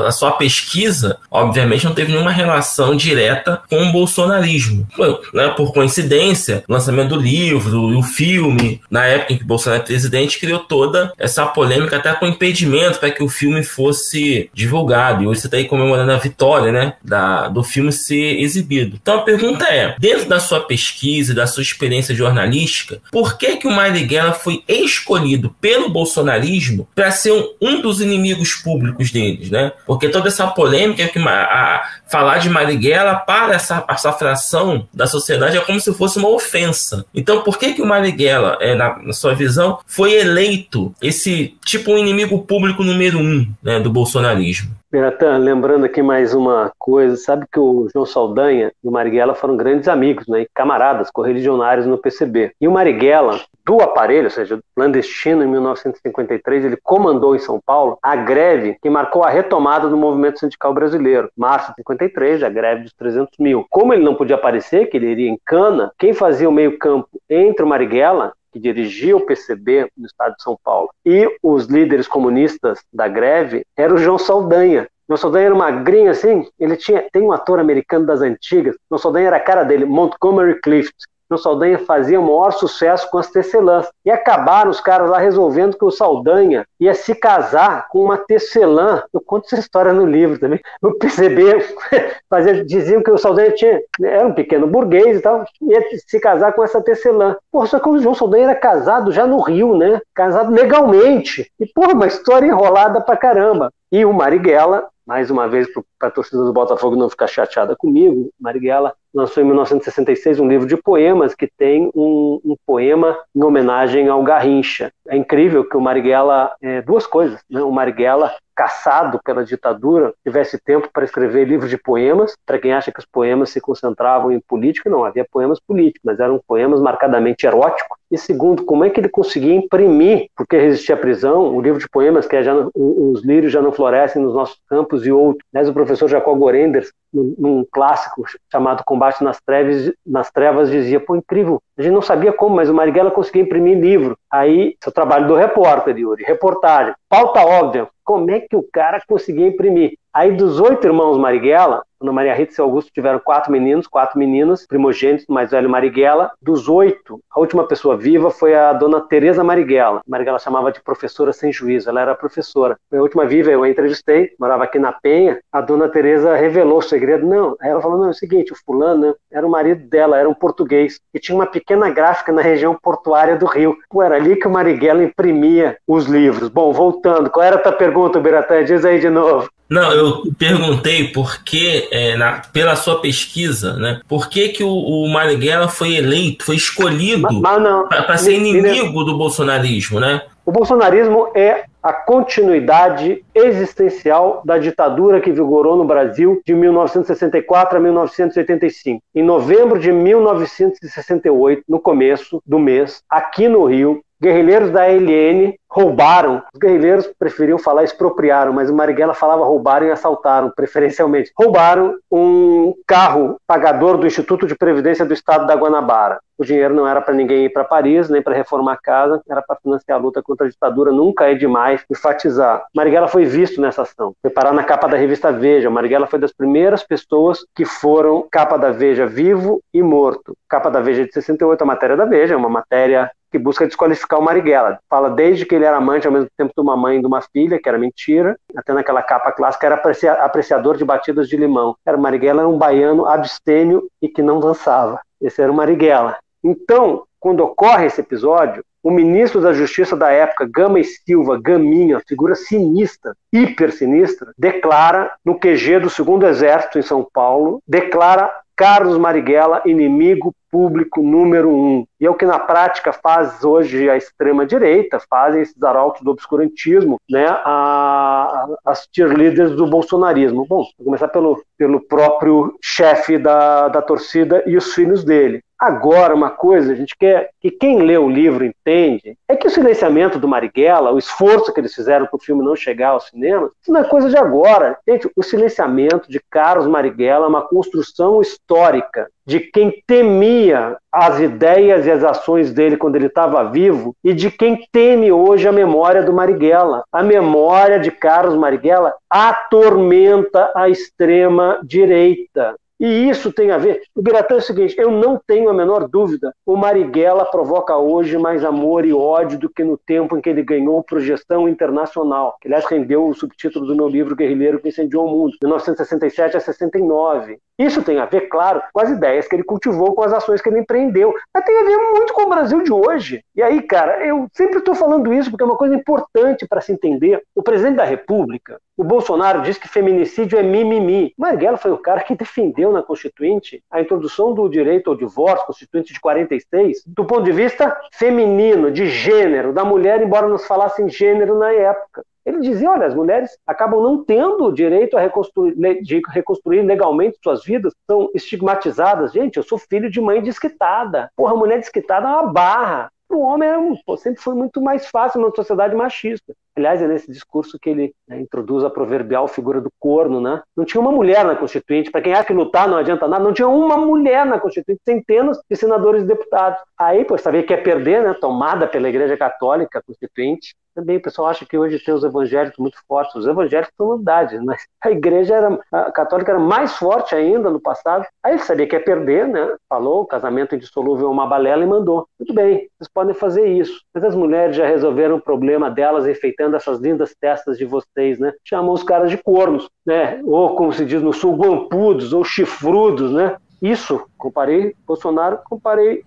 a sua pesquisa, obviamente, não teve nenhuma relação direta com o bolsonarismo. Né? Por coincidência, o lançamento do livro, o filme, na época em que Bolsonaro é presidente, criou toda essa polêmica, até com impedimento para que o filme fosse divulgado. E hoje você está aí comemorando a vitória, né, da, do filme ser exibido. Então a pergunta é, dentro da sua pesquisa, da sua experiência jornalística, por que que o Marighella foi escolhido pelo bolsonarismo para ser um, um, dos inimigos públicos deles, né? Porque toda essa polêmica que a, a, falar de Marighella para essa, essa fração da sociedade é como se fosse uma ofensa. Então, por que que o Marighella, é, na, na sua visão, foi eleito esse tipo um inimigo público número um né, do bolsonarismo? Beratan, lembrando aqui mais uma coisa, sabe que o João Saldanha e o Marighella foram grandes amigos, né, camaradas, correligionários no PCB. E o Marighella, do aparelho, ou seja, clandestino, em 1953, ele comandou em São Paulo a greve que marcou a retomada do movimento sindical brasileiro. Março de 53, a greve dos 300 mil. Como ele não podia aparecer, que ele iria em cana, quem fazia o meio campo entre o Marighella que dirigia o PCB no estado de São Paulo, e os líderes comunistas da greve, era o João Saldanha. João Saldanha era magrinho assim, ele tinha, tem um ator americano das antigas, João Saldanha era a cara dele, Montgomery Clift, o Saldanha fazia o maior sucesso com as tecelãs. E acabaram os caras lá resolvendo que o Saldanha ia se casar com uma tecelã. Eu conto essa história no livro também. No PCB, fazia, diziam que o Saldanha tinha, era um pequeno burguês e tal, ia se casar com essa tecelã. Porra, só que o João Saldanha era casado já no Rio, né? Casado legalmente. E, porra, uma história enrolada pra caramba. E o Marighella, mais uma vez, para a torcida do Botafogo não ficar chateada comigo, Marighella lançou em 1966 um livro de poemas que tem um, um poema em homenagem ao Garrincha. É incrível que o Marighella, é, duas coisas, né? o Marighella caçado pela ditadura tivesse tempo para escrever livros de poemas, para quem acha que os poemas se concentravam em política, não, havia poemas políticos, mas eram poemas marcadamente eróticos. E segundo, como é que ele conseguia imprimir, porque resistia à prisão, o livro de poemas que é já, os lírios já não florescem nos nossos campos e outros. Aliás, o professor Jacob Gorenders, num clássico chamado Combate nas Trevas, nas Trevas, dizia: pô, incrível, a gente não sabia como, mas o Marighella conseguia imprimir livro. Aí, seu trabalho do repórter, Yuri, reportagem, pauta óbvia, como é que o cara conseguia imprimir? Aí, dos oito irmãos Marighella, Ana Maria Rita e Augusto tiveram quatro meninos, quatro meninas, primogênitos, mais velho Marighella. Dos oito, a última pessoa viva foi a dona Teresa Marighella. Marighella chamava de professora sem juízo, ela era professora. Foi a última viva, eu a entrevistei, morava aqui na Penha. A dona Teresa revelou o segredo. Não, ela falou: não, é o seguinte, o fulano né, era o marido dela, era um português, e tinha uma pequena gráfica na região portuária do Rio. Pô, era ali que o Marighella imprimia os livros. Bom, voltando, qual era a tua pergunta, Biratã? Diz aí de novo. Não, eu perguntei por que, é, na, pela sua pesquisa, né? Por que, que o, o Marighella foi eleito, foi escolhido para ser inimigo do bolsonarismo, né? O bolsonarismo é a continuidade existencial da ditadura que vigorou no Brasil de 1964 a 1985. Em novembro de 1968, no começo do mês, aqui no Rio, guerrilheiros da ELN roubaram. Os guerrilheiros preferiam falar expropriaram, mas o Marighella falava roubaram e assaltaram, preferencialmente. Roubaram um carro pagador do Instituto de Previdência do Estado da Guanabara. O dinheiro não era para ninguém ir para Paris, nem para reformar a casa, era para financiar a luta contra a ditadura. Nunca é demais enfatizar. Marighella foi visto nessa ação. Foi parar na capa da revista Veja. Marighella foi das primeiras pessoas que foram capa da Veja vivo e morto. Capa da Veja de 68, a matéria da Veja, é uma matéria que busca desqualificar o Marighella. Fala desde que ele era amante ao mesmo tempo de uma mãe e de uma filha, que era mentira, até naquela capa clássica era apreciador de batidas de limão. Era o Marighella era um baiano abstêmio e que não dançava. Esse era o Marighella. Então, quando ocorre esse episódio, o ministro da Justiça da época, Gama e Silva, Gaminha, figura sinistra, hiper sinistra, declara no QG do Segundo Exército em São Paulo, declara Carlos Marighella inimigo público número um. E é o que na prática faz hoje a extrema-direita, fazem esses arautos do obscurantismo, né, a, a, as cheerleaders do bolsonarismo. Bom, vou começar pelo, pelo próprio chefe da, da torcida e os filhos dele. Agora, uma coisa, a gente quer que quem lê o livro entende, é que o silenciamento do Marighella, o esforço que eles fizeram para o filme não chegar ao cinema, isso não é coisa de agora. Gente, o silenciamento de Carlos Marighella é uma construção histórica de quem temia as ideias e as ações dele quando ele estava vivo e de quem teme hoje a memória do Marighella. A memória de Carlos Marighella atormenta a extrema direita. E isso tem a ver. O Biratã é o seguinte: eu não tenho a menor dúvida. O Marighella provoca hoje mais amor e ódio do que no tempo em que ele ganhou projeção internacional, que aliás rendeu o subtítulo do meu livro Guerrilheiro que Incendiou o Mundo, de 1967 a 69. Isso tem a ver, claro, com as ideias que ele cultivou, com as ações que ele empreendeu, mas tem a ver muito com o Brasil de hoje. E aí, cara, eu sempre estou falando isso porque é uma coisa importante para se entender. O presidente da República, o Bolsonaro, diz que feminicídio é mimimi. Marighella foi o cara que defendeu na Constituinte a introdução do direito ao divórcio, Constituinte de 46, do ponto de vista feminino, de gênero, da mulher, embora nos falassem gênero na época. Ele dizia: olha, as mulheres acabam não tendo o direito a reconstruir, de reconstruir legalmente suas vidas, são estigmatizadas. Gente, eu sou filho de mãe desquitada. Porra, mulher desquitada é uma barra. O homem pô, sempre foi muito mais fácil numa sociedade machista. Aliás, é nesse discurso que ele né, introduz a proverbial figura do corno, né? Não tinha uma mulher na Constituinte. Para quem acha que lutar não adianta nada, não tinha uma mulher na Constituinte, centenas de senadores e deputados. Aí, por saber que é perder, né? Tomada pela Igreja Católica Constituinte, também o pessoal acha que hoje tem os evangélicos muito fortes. Os evangélicos são novidade, mas a igreja era, a católica era mais forte ainda no passado. Aí ele sabia que ia perder, né? Falou, o casamento indissolúvel é uma balela e mandou. Muito bem, vocês podem fazer isso. Mas as mulheres já resolveram o problema delas enfeitando essas lindas testas de vocês, né? Chamam os caras de cornos, né? Ou como se diz no sul, guampudos ou chifrudos, né? Isso, comparei Bolsonaro, comparei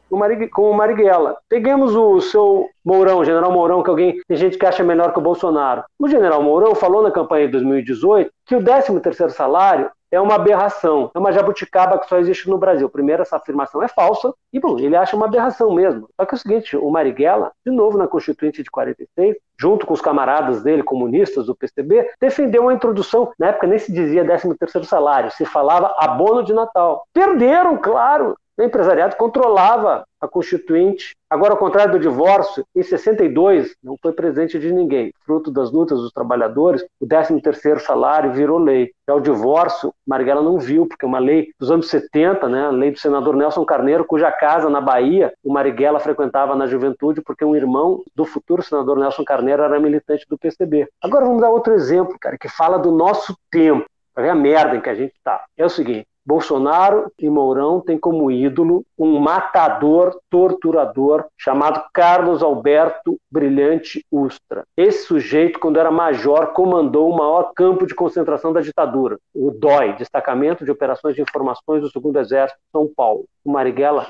com o Marighella. Peguemos o seu Mourão, o general Mourão, que alguém tem gente que acha melhor que o Bolsonaro. O general Mourão falou na campanha de 2018 que o 13º salário é uma aberração, é uma jabuticaba que só existe no Brasil. Primeiro, essa afirmação é falsa, e bom, ele acha uma aberração mesmo. Só que é o seguinte, o Marighella, de novo na Constituinte de 46, junto com os camaradas dele, comunistas do PCB, defendeu a introdução, na época nem se dizia 13º salário, se falava abono de Natal. Perderam, claro, o empresariado controlava a Constituinte. Agora, ao contrário do divórcio, em 62 não foi presente de ninguém. Fruto das lutas dos trabalhadores, o 13º salário virou lei. Já o divórcio, Marighella não viu, porque é uma lei dos anos 70, né, a lei do senador Nelson Carneiro, cuja casa na Bahia o Marighella frequentava na juventude, porque um irmão do futuro senador Nelson Carneiro era militante do PCB. Agora vamos dar outro exemplo, cara, que fala do nosso tempo, para ver a merda em que a gente está. É o seguinte, Bolsonaro e Mourão têm como ídolo um matador, torturador, chamado Carlos Alberto Brilhante Ustra. Esse sujeito, quando era major, comandou o maior campo de concentração da ditadura, o DOI, Destacamento de Operações de Informações do Segundo Exército de São Paulo. O Marighella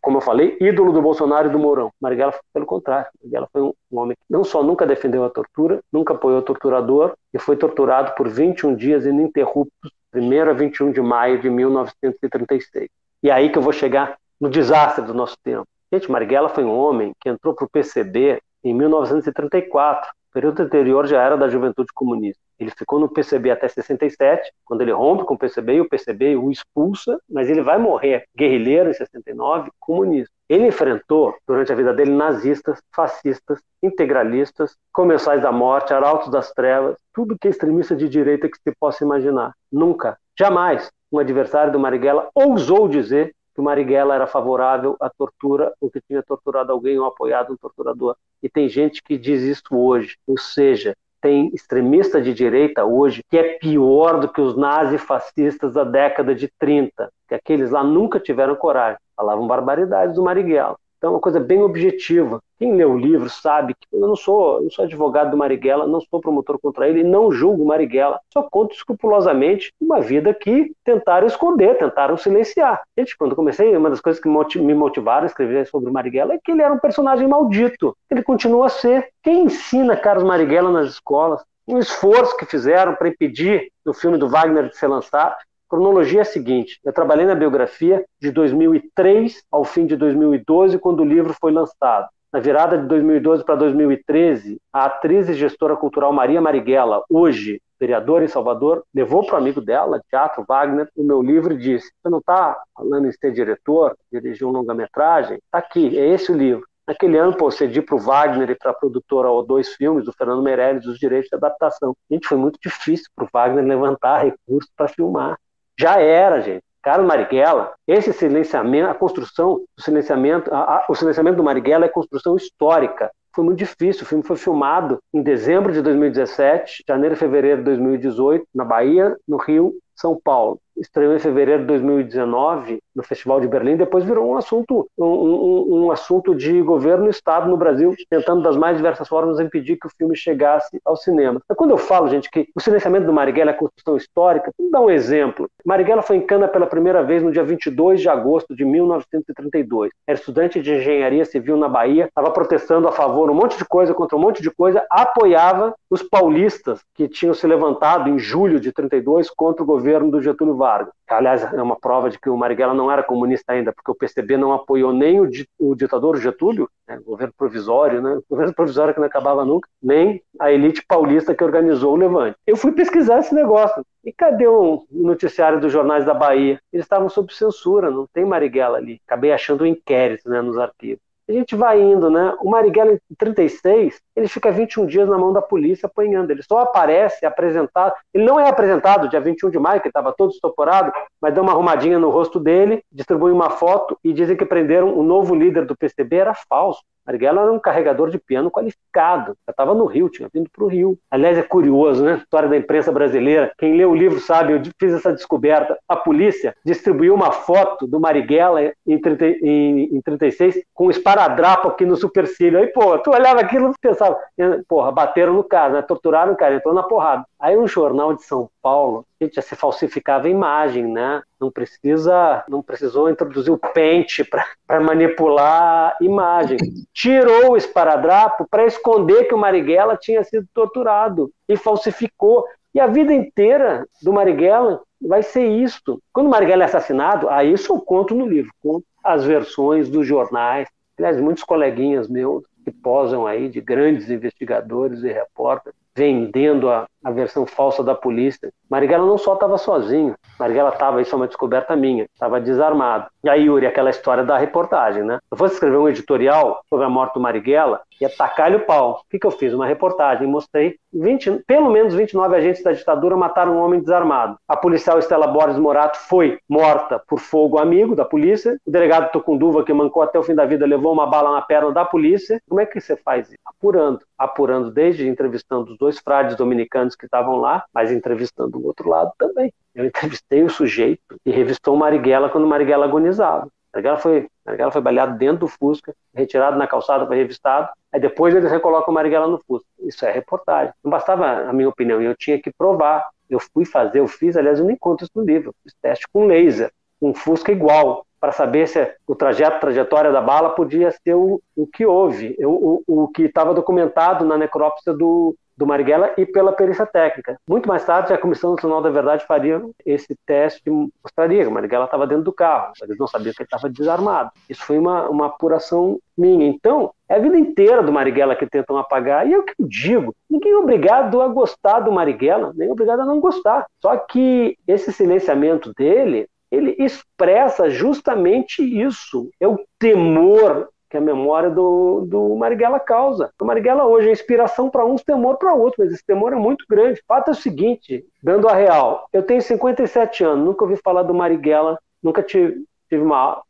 como eu falei, ídolo do Bolsonaro e do Mourão. Marighella, pelo contrário, Marighella foi um, homem que não só nunca defendeu a tortura, nunca apoiou o torturador e foi torturado por 21 dias ininterruptos 1 a 21 de maio de 1936. E aí que eu vou chegar no desastre do nosso tempo. Gente, Marighella foi um homem que entrou para o PCB em 1934. O período anterior já era da juventude comunista. Ele ficou no PCB até 67, quando ele rompe com o PCB e o PCB o expulsa, mas ele vai morrer guerrilheiro em 69, comunista. Ele enfrentou, durante a vida dele, nazistas, fascistas, integralistas, comensais da morte, arautos das trevas, tudo que é extremista de direita que se possa imaginar. Nunca, jamais, um adversário do Marighella ousou dizer que o Marighella era favorável à tortura ou que tinha torturado alguém ou apoiado um torturador. E tem gente que diz isso hoje. Ou seja, tem extremista de direita hoje que é pior do que os nazifascistas da década de 30, que aqueles lá nunca tiveram coragem, falavam barbaridades do Marighella. Então, é uma coisa bem objetiva. Quem lê o livro sabe que eu não sou, não sou advogado do Marighella, não sou promotor contra ele, não julgo Marighella. Só conto escrupulosamente uma vida que tentaram esconder, tentaram silenciar. Gente, quando comecei, uma das coisas que me motivaram a escrever sobre o Marighella é que ele era um personagem maldito. Ele continua a ser. Quem ensina Carlos Marighella nas escolas? um esforço que fizeram para impedir o filme do Wagner de ser lançado, cronologia é a seguinte: eu trabalhei na biografia de 2003 ao fim de 2012, quando o livro foi lançado. Na virada de 2012 para 2013, a atriz e gestora cultural Maria Marighella, hoje vereadora em Salvador, levou para o amigo dela, Teatro Wagner, o meu livro e disse: Você não está falando em ser diretor, dirigir um longa-metragem? Está aqui, é esse o livro. Naquele ano, pô, cedi para o Wagner e para a produtora O2 Filmes, do Fernando Meirelles, os direitos de adaptação. Gente, foi muito difícil para o Wagner levantar recursos para filmar. Já era, gente. Carlos Marighella, esse silenciamento, a construção do silenciamento, a, a, o silenciamento do Marighella é construção histórica. Foi muito difícil. O filme foi filmado em dezembro de 2017, janeiro e fevereiro de 2018, na Bahia, no Rio, São Paulo. Estreou em fevereiro de 2019 no Festival de Berlim, depois virou um assunto, um, um, um assunto de governo e Estado no Brasil, tentando das mais diversas formas impedir que o filme chegasse ao cinema. Quando eu falo, gente, que o silenciamento do Marighella é construção histórica, vou dar um exemplo. Marighella foi em Cana pela primeira vez no dia 22 de agosto de 1932. Era estudante de engenharia civil na Bahia, estava protestando a favor um monte de coisa contra um monte de coisa, apoiava os paulistas que tinham se levantado em julho de 32 contra o governo do Getúlio Vargas. Aliás, é uma prova de que o Marighella não era comunista ainda, porque o PCB não apoiou nem o, o ditador Getúlio, né, governo provisório, né, governo provisório que não acabava nunca, nem a elite paulista que organizou o Levante. Eu fui pesquisar esse negócio. E cadê o noticiário dos jornais da Bahia? Eles estavam sob censura, não tem Marighella ali. Acabei achando um inquérito né, nos arquivos. A gente vai indo, né? O Marighella, em 36, ele fica 21 dias na mão da polícia apanhando. Ele só aparece apresentado. Ele não é apresentado dia 21 de maio, que estava todo estoporado, mas dá uma arrumadinha no rosto dele, distribui uma foto e dizem que prenderam o novo líder do PCB. Era falso. Marighella era um carregador de piano qualificado. Já estava no Rio, tinha vindo para o Rio. Aliás, é curioso, né? História da imprensa brasileira. Quem lê o livro sabe, eu fiz essa descoberta. A polícia distribuiu uma foto do Marighella em, 30, em, em 36 com um esparadrapo aqui no supercílio. Aí, pô, tu olhava aquilo e pensava, porra, bateram no cara, né? torturaram o cara, entrou na porrada. Aí um jornal de São Paulo, gente, já se falsificava a imagem, né? Não precisa, não precisou introduzir o pente para manipular a imagem. Tirou o esparadrapo para esconder que o Marighella tinha sido torturado e falsificou. E a vida inteira do Marighella vai ser isso. Quando o Marighella é assassinado, aí isso eu conto no livro, conto as versões dos jornais. Aliás, muitos coleguinhas meus que posam aí de grandes investigadores e repórteres vendendo a, a versão falsa da polícia. Marighella não só estava sozinho, Marighella estava, isso é uma descoberta minha, estava desarmado. E aí, Yuri, aquela história da reportagem, né? Eu fosse escrever um editorial sobre a morte do Marighella, ia tacar-lhe o pau. O que, que eu fiz? Uma reportagem, mostrei 20, pelo menos 29 agentes da ditadura mataram um homem desarmado. A policial Estela Borges Morato foi morta por fogo amigo da polícia. O delegado Tocunduva, que mancou até o fim da vida, levou uma bala na perna da polícia. Como é que você faz isso? Apurando. Apurando desde entrevistando os dois frades dominicanos que estavam lá, mas entrevistando o outro lado também. Eu entrevistei o sujeito e revistou o Marighella quando o Marighella agonizava. Marighella foi, Marighella foi baleado dentro do Fusca, retirado na calçada, foi revistado. Aí depois eles recolocam o Marighella no Fusca. Isso é reportagem. Não bastava a minha opinião, eu tinha que provar. Eu fui fazer, eu fiz, aliás, eu nem conto isso no livro. Fiz teste com laser, um Fusca igual, para saber se o trajeto, trajetória da bala podia ser o, o que houve, o, o, o que estava documentado na necrópsia do, do Marighella e pela perícia técnica. Muito mais tarde, a Comissão Nacional da Verdade faria esse teste e mostraria que o Marighella estava dentro do carro, eles não sabiam que ele estava desarmado. Isso foi uma, uma apuração minha. Então, é a vida inteira do Marighella que tentam apagar, e é o que eu digo, ninguém é obrigado a gostar do Marighella, nem é obrigado a não gostar. Só que esse silenciamento dele, ele expressa justamente isso, é o temor que a memória do, do Marighella causa. O Marighella hoje é inspiração para uns, temor para outros, mas esse temor é muito grande. O fato é o seguinte, dando a real, eu tenho 57 anos, nunca ouvi falar do Marighella, nunca tive, tive uma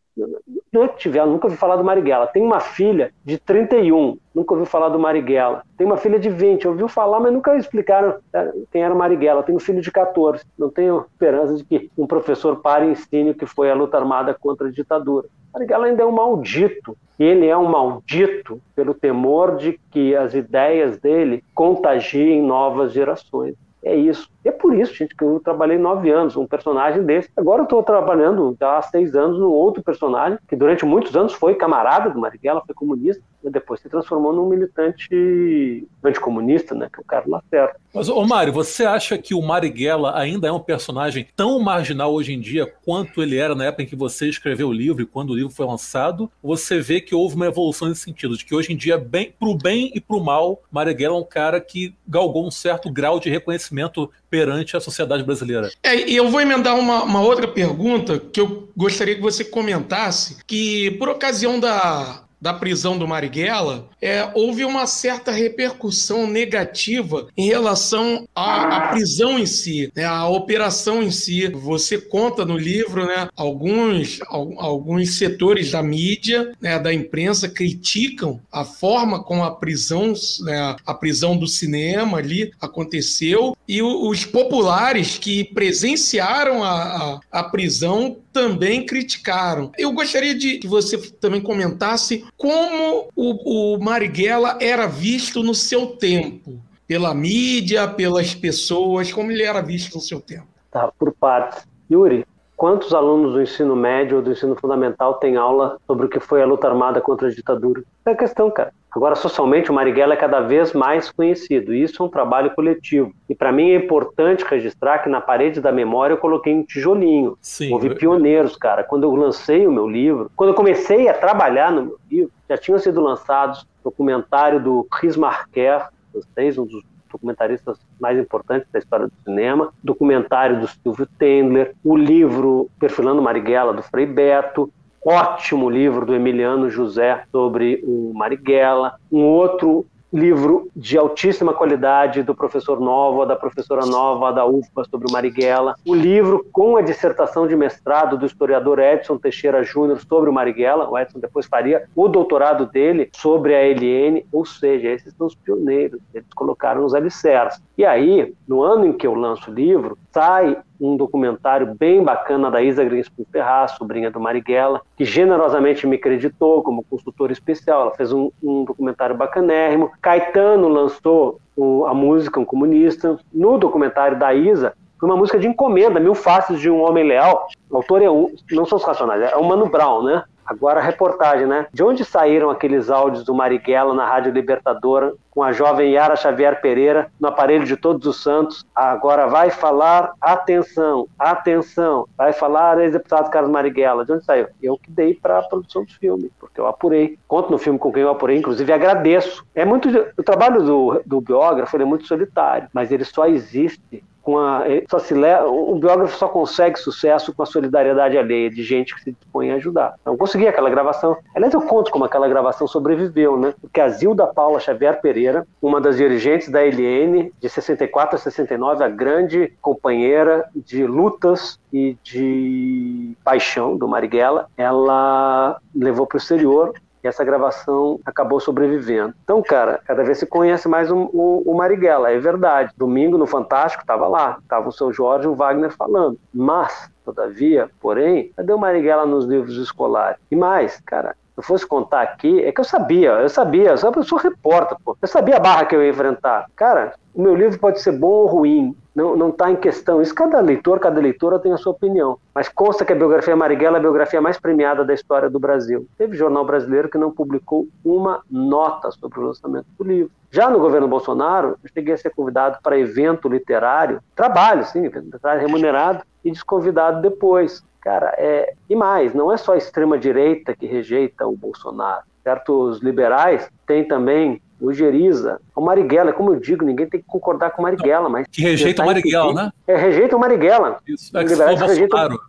não tiver, nunca ouvi falar do Marighella. Tem uma filha de 31, nunca ouviu falar do Marighella. Tem uma filha de 20, ouviu falar, mas nunca explicaram é, quem era Marighella. Tem um filho de 14. Não tenho esperança de que um professor pare e ensine o que foi a luta armada contra a ditadura. Marighella ainda é um maldito. Ele é um maldito pelo temor de que as ideias dele contagiem novas gerações. É isso. E é por isso, gente, que eu trabalhei nove anos, um personagem desse. Agora eu estou trabalhando já há seis anos num outro personagem, que durante muitos anos foi camarada do Marighella, foi comunista, depois se transformou num militante anticomunista, né, que é o Carlos Lacerda. Mas, ô Mário, você acha que o Marighella ainda é um personagem tão marginal hoje em dia quanto ele era na época em que você escreveu o livro e quando o livro foi lançado? Você vê que houve uma evolução nesse sentido, de que hoje em dia, bem, pro bem e pro mal, Marighella é um cara que galgou um certo grau de reconhecimento perante a sociedade brasileira. É, e eu vou emendar uma, uma outra pergunta que eu gostaria que você comentasse, que por ocasião da da prisão do Marighella, é, houve uma certa repercussão negativa em relação à, à prisão em si, né, à operação em si. Você conta no livro, né, alguns, alguns setores da mídia, né, da imprensa criticam a forma como a prisão, né, a prisão do cinema ali aconteceu e os populares que presenciaram a, a, a prisão também criticaram. Eu gostaria de que você também comentasse como o, o Marighella era visto no seu tempo, pela mídia, pelas pessoas, como ele era visto no seu tempo. Tá, por partes. Yuri, quantos alunos do ensino médio ou do ensino fundamental têm aula sobre o que foi a luta armada contra a ditadura? É a questão, cara. Agora, socialmente, o Marighella é cada vez mais conhecido. Isso é um trabalho coletivo. E para mim é importante registrar que na parede da memória eu coloquei um tijolinho. Sim, Houve eu- pioneiros, cara. Quando eu lancei o meu livro, quando eu comecei a trabalhar no meu livro, já tinham sido lançados documentário do Chris Marquer, vocês, um dos documentaristas mais importantes da história do cinema, documentário do Silvio Tendler, o livro Perfilando Marighella, do Frei Beto, ótimo livro do Emiliano José sobre o Marighella, um outro livro de altíssima qualidade do professor Nova, da professora Nova da UFBA sobre o Marighella, o livro com a dissertação de mestrado do historiador Edson Teixeira Júnior sobre o Marighella, o Edson depois faria o doutorado dele sobre a Eliane, ou seja, esses são os pioneiros, eles colocaram os alicerces. E aí, no ano em que eu lanço o livro, sai um documentário bem bacana da Isa Greenspoon Ferraz, sobrinha do Marighella, que generosamente me creditou como consultora especial. Ela fez um, um documentário bacanérrimo. Caetano lançou o- a música Um Comunista. No documentário da Isa, foi uma música de encomenda, Mil Faces de um Homem Leal. O autor é um, não são os Racionais, é o Mano Brown, né? Agora a reportagem, né? De onde saíram aqueles áudios do Marighella na Rádio Libertadora com a jovem Yara Xavier Pereira no aparelho de Todos os Santos? Agora vai falar, atenção, atenção, vai falar ex-deputado Carlos Marighella. De onde saiu? Eu que dei para a produção do filme, porque eu apurei. Conto no filme com quem eu apurei, inclusive agradeço. É muito o trabalho do, do biógrafo é muito solitário, mas ele só existe com a, só se le- o biógrafo só consegue sucesso com a solidariedade alheia de gente que se dispõe a ajudar. Então, consegui aquela gravação. Aliás, eu conto como aquela gravação sobreviveu, né? Porque a Zilda Paula Xavier Pereira, uma das dirigentes da LN, de 64 a 69, a grande companheira de lutas e de paixão do Marighella, ela levou para o exterior e essa gravação acabou sobrevivendo. Então, cara, cada vez se conhece mais o, o, o Marighella, é verdade. Domingo no Fantástico estava lá, estava o seu Jorge e o Wagner falando. Mas, todavia, porém, cadê o Marighella nos livros escolares? E mais, cara, se eu fosse contar aqui, é que eu sabia, eu sabia, eu sou repórter, pô. Eu sabia a barra que eu ia enfrentar. Cara, o meu livro pode ser bom ou ruim, não, está em questão. Isso cada leitor, cada leitora tem a sua opinião. Mas consta que a biografia Marighella é a biografia mais premiada da história do Brasil. Teve jornal brasileiro que não publicou uma nota sobre o lançamento do livro. Já no governo Bolsonaro, eu cheguei a ser convidado para evento literário, trabalho, sim, literário remunerado, e desconvidado depois. Cara, é... e mais, não é só a extrema-direita que rejeita o Bolsonaro. Certos liberais têm também o Geriza, o Marighella, como eu digo, ninguém tem que concordar com o Marighella, mas... Que rejeita o Marighella, né? É, rejeita o Marighella. Isso. É que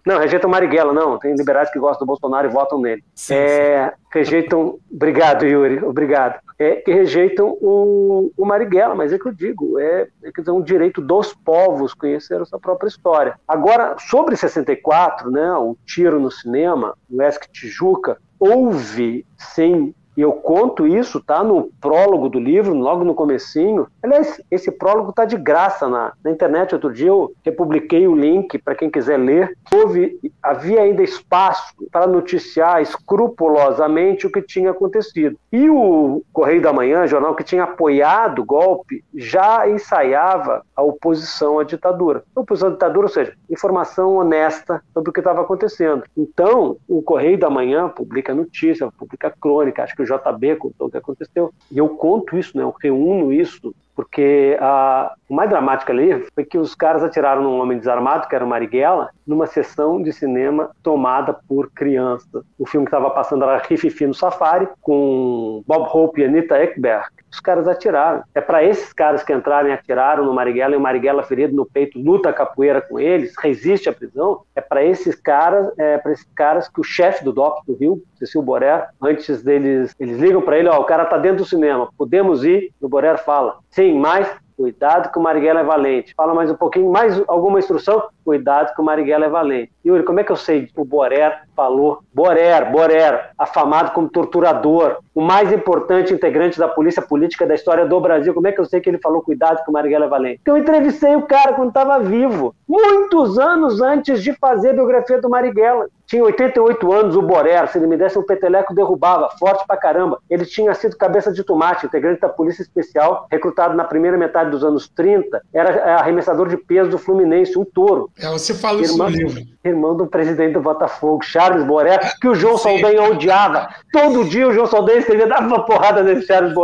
não, rejeitam o Marighella, não. Tem liberais que gostam do Bolsonaro e votam nele. Sim, É, rejeitam. Obrigado, Yuri, obrigado. É, que rejeitam o, o Marighella, mas é que eu digo, é, é dizer, um direito dos povos conhecer a sua própria história. Agora, sobre 64, né, o tiro no cinema, o ESC Tijuca, houve, sim, e eu conto isso, tá no prólogo do livro, logo no comecinho. Aliás, esse prólogo tá de graça na, na internet. Outro dia eu republiquei o link para quem quiser ler. Houve, havia ainda espaço para noticiar escrupulosamente o que tinha acontecido. E o Correio da Manhã, jornal que tinha apoiado o golpe, já ensaiava a oposição à ditadura. A oposição à ditadura, ou seja, informação honesta sobre o que estava acontecendo. Então, o Correio da Manhã publica notícia, publica crônica, acho que o JB contou o que aconteceu. E eu conto isso, né? eu reúno isso, porque a, o mais dramático ali foi que os caras atiraram num homem desarmado, que era o Marighella, numa sessão de cinema tomada por crianças. O filme que estava passando era Rififi no Safari, com Bob Hope e Anita Ekberg. Os caras atiraram. É para esses caras que entraram e atiraram no Marighella e o Marighella ferido no peito luta capoeira com eles, resiste à prisão. É para esses caras, é para esses caras que o chefe do DOP do Rio, Cecil Borer, antes deles, eles ligam para ele, ó, o cara tá dentro do cinema, podemos ir? O Borer fala, sim, mas Cuidado que o Marighella é valente. Fala mais um pouquinho, mais alguma instrução? Cuidado que o Marighella é valente. Yuri, como é que eu sei? O Borer falou. Borer, Borer, afamado como torturador, o mais importante integrante da polícia política da história do Brasil. Como é que eu sei que ele falou cuidado que o Marighella é valente? Porque eu entrevistei o cara quando estava vivo, muitos anos antes de fazer a biografia do Marighella. Tinha 88 anos o Borer, se ele me desse um peteleco, derrubava, forte pra caramba. Ele tinha sido cabeça de tomate, integrante da Polícia Especial, recrutado na primeira metade dos anos 30, era arremessador de peso do Fluminense, um touro. É, você fala isso no livro. Irmão do presidente do Botafogo, Charles Borer, que o João Sim. Saldanha odiava. Todo dia o João Saldanha escrevia, dava uma porrada nesse Charles.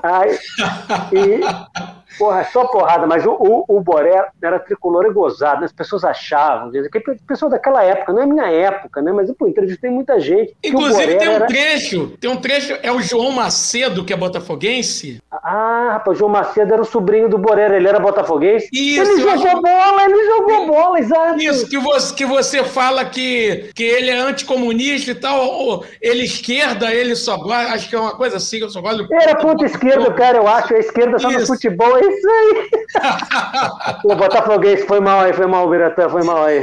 Aí, e Porra, só porrada, mas o, o, o Boré era tricolor e gozado, né? as pessoas achavam, que pessoa daquela época, não é minha época, né? Mas eu entrevistei muita gente. Inclusive tem um era... trecho, tem um trecho, é o João Macedo, que é botafoguense. Ah, rapaz, o João Macedo era o sobrinho do Boré, ele era botafoguense. Isso, ele jogou acho... bola, ele jogou bola, exato. Isso, que você, que você fala que, que ele é anticomunista e tal, ele esquerda, ele só gosta, acho que é uma coisa assim, eu só gosto do... Era ponta esquerda, cara, eu acho, a esquerda só no futebol, isso aí. o Botafoguense foi mal aí, foi mal o Biratã, foi mal aí.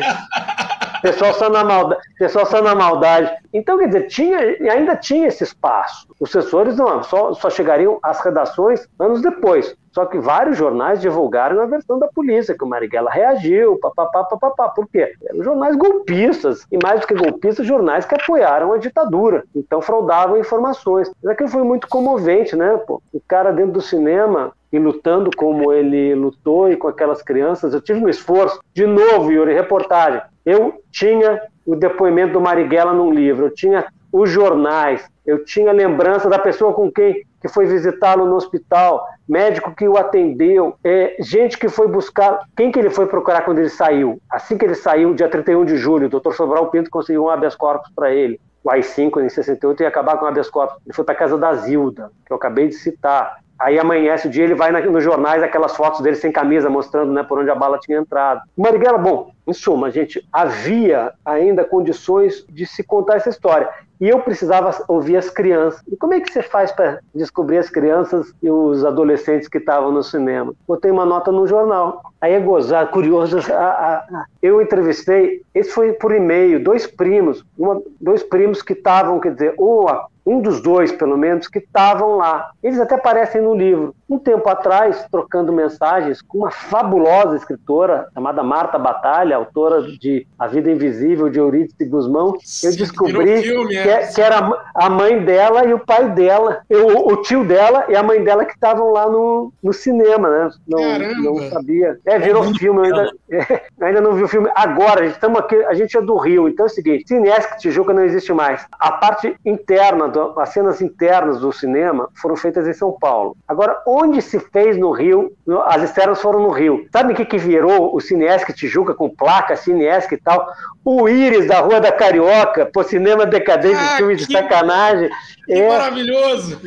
Pessoal só na maldade, pessoal só na maldade. Então, quer dizer, tinha, ainda tinha esse espaço. Os assessores não, só, só chegariam às redações anos depois. Só que vários jornais divulgaram a versão da polícia, que o Marighella reagiu, papapá, papapá. Por quê? Eram jornais golpistas, e mais do que golpistas, jornais que apoiaram a ditadura. Então fraudavam informações. Mas aquilo foi muito comovente, né? Pô? O cara dentro do cinema e lutando como ele lutou e com aquelas crianças, eu tive um esforço. De novo, Yuri, reportagem. Eu tinha o depoimento do Marighella num livro, eu tinha os jornais, eu tinha lembrança da pessoa com quem que foi visitá-lo no hospital, médico que o atendeu, é, gente que foi buscar, quem que ele foi procurar quando ele saiu? Assim que ele saiu, dia 31 de julho, o doutor Sobral Pinto conseguiu um habeas corpus para ele. O AI-5, em 68, ia acabar com o habeas corpus. Ele foi para a casa da Zilda, que eu acabei de citar. Aí amanhece o dia, ele vai nos jornais, aquelas fotos dele sem camisa, mostrando né, por onde a bala tinha entrado. Marighella, bom, em suma, gente, havia ainda condições de se contar essa história. E eu precisava ouvir as crianças. E como é que você faz para descobrir as crianças e os adolescentes que estavam no cinema? Botei uma nota no jornal. Aí é gozar, curioso. A, a, a, eu entrevistei, esse foi por e-mail, dois primos, uma, dois primos que estavam, quer dizer, ou um dos dois, pelo menos, que estavam lá. Eles até aparecem no livro. Um tempo atrás, trocando mensagens com uma fabulosa escritora chamada Marta Batalha, autora de A Vida Invisível de Eurídice Guzmão, eu descobri filme, é. Que, que, era a mãe dela e o pai dela, eu, o tio dela e a mãe dela que estavam lá no, no cinema, né? Não, não sabia. É, virou é filme, ainda, é, ainda não vi o filme. Agora, a gente, aqui, a gente é do Rio, então é o seguinte, Cinesc Tijuca não existe mais. A parte interna as cenas internas do cinema foram feitas em São Paulo. Agora, onde se fez no Rio, as externas foram no Rio. Sabe o que, que virou o Cinesc Tijuca com placa, Cinesc e tal? O Íris da Rua da Carioca, por cinema decadente, ah, filme de sacanagem. Que é, maravilhoso!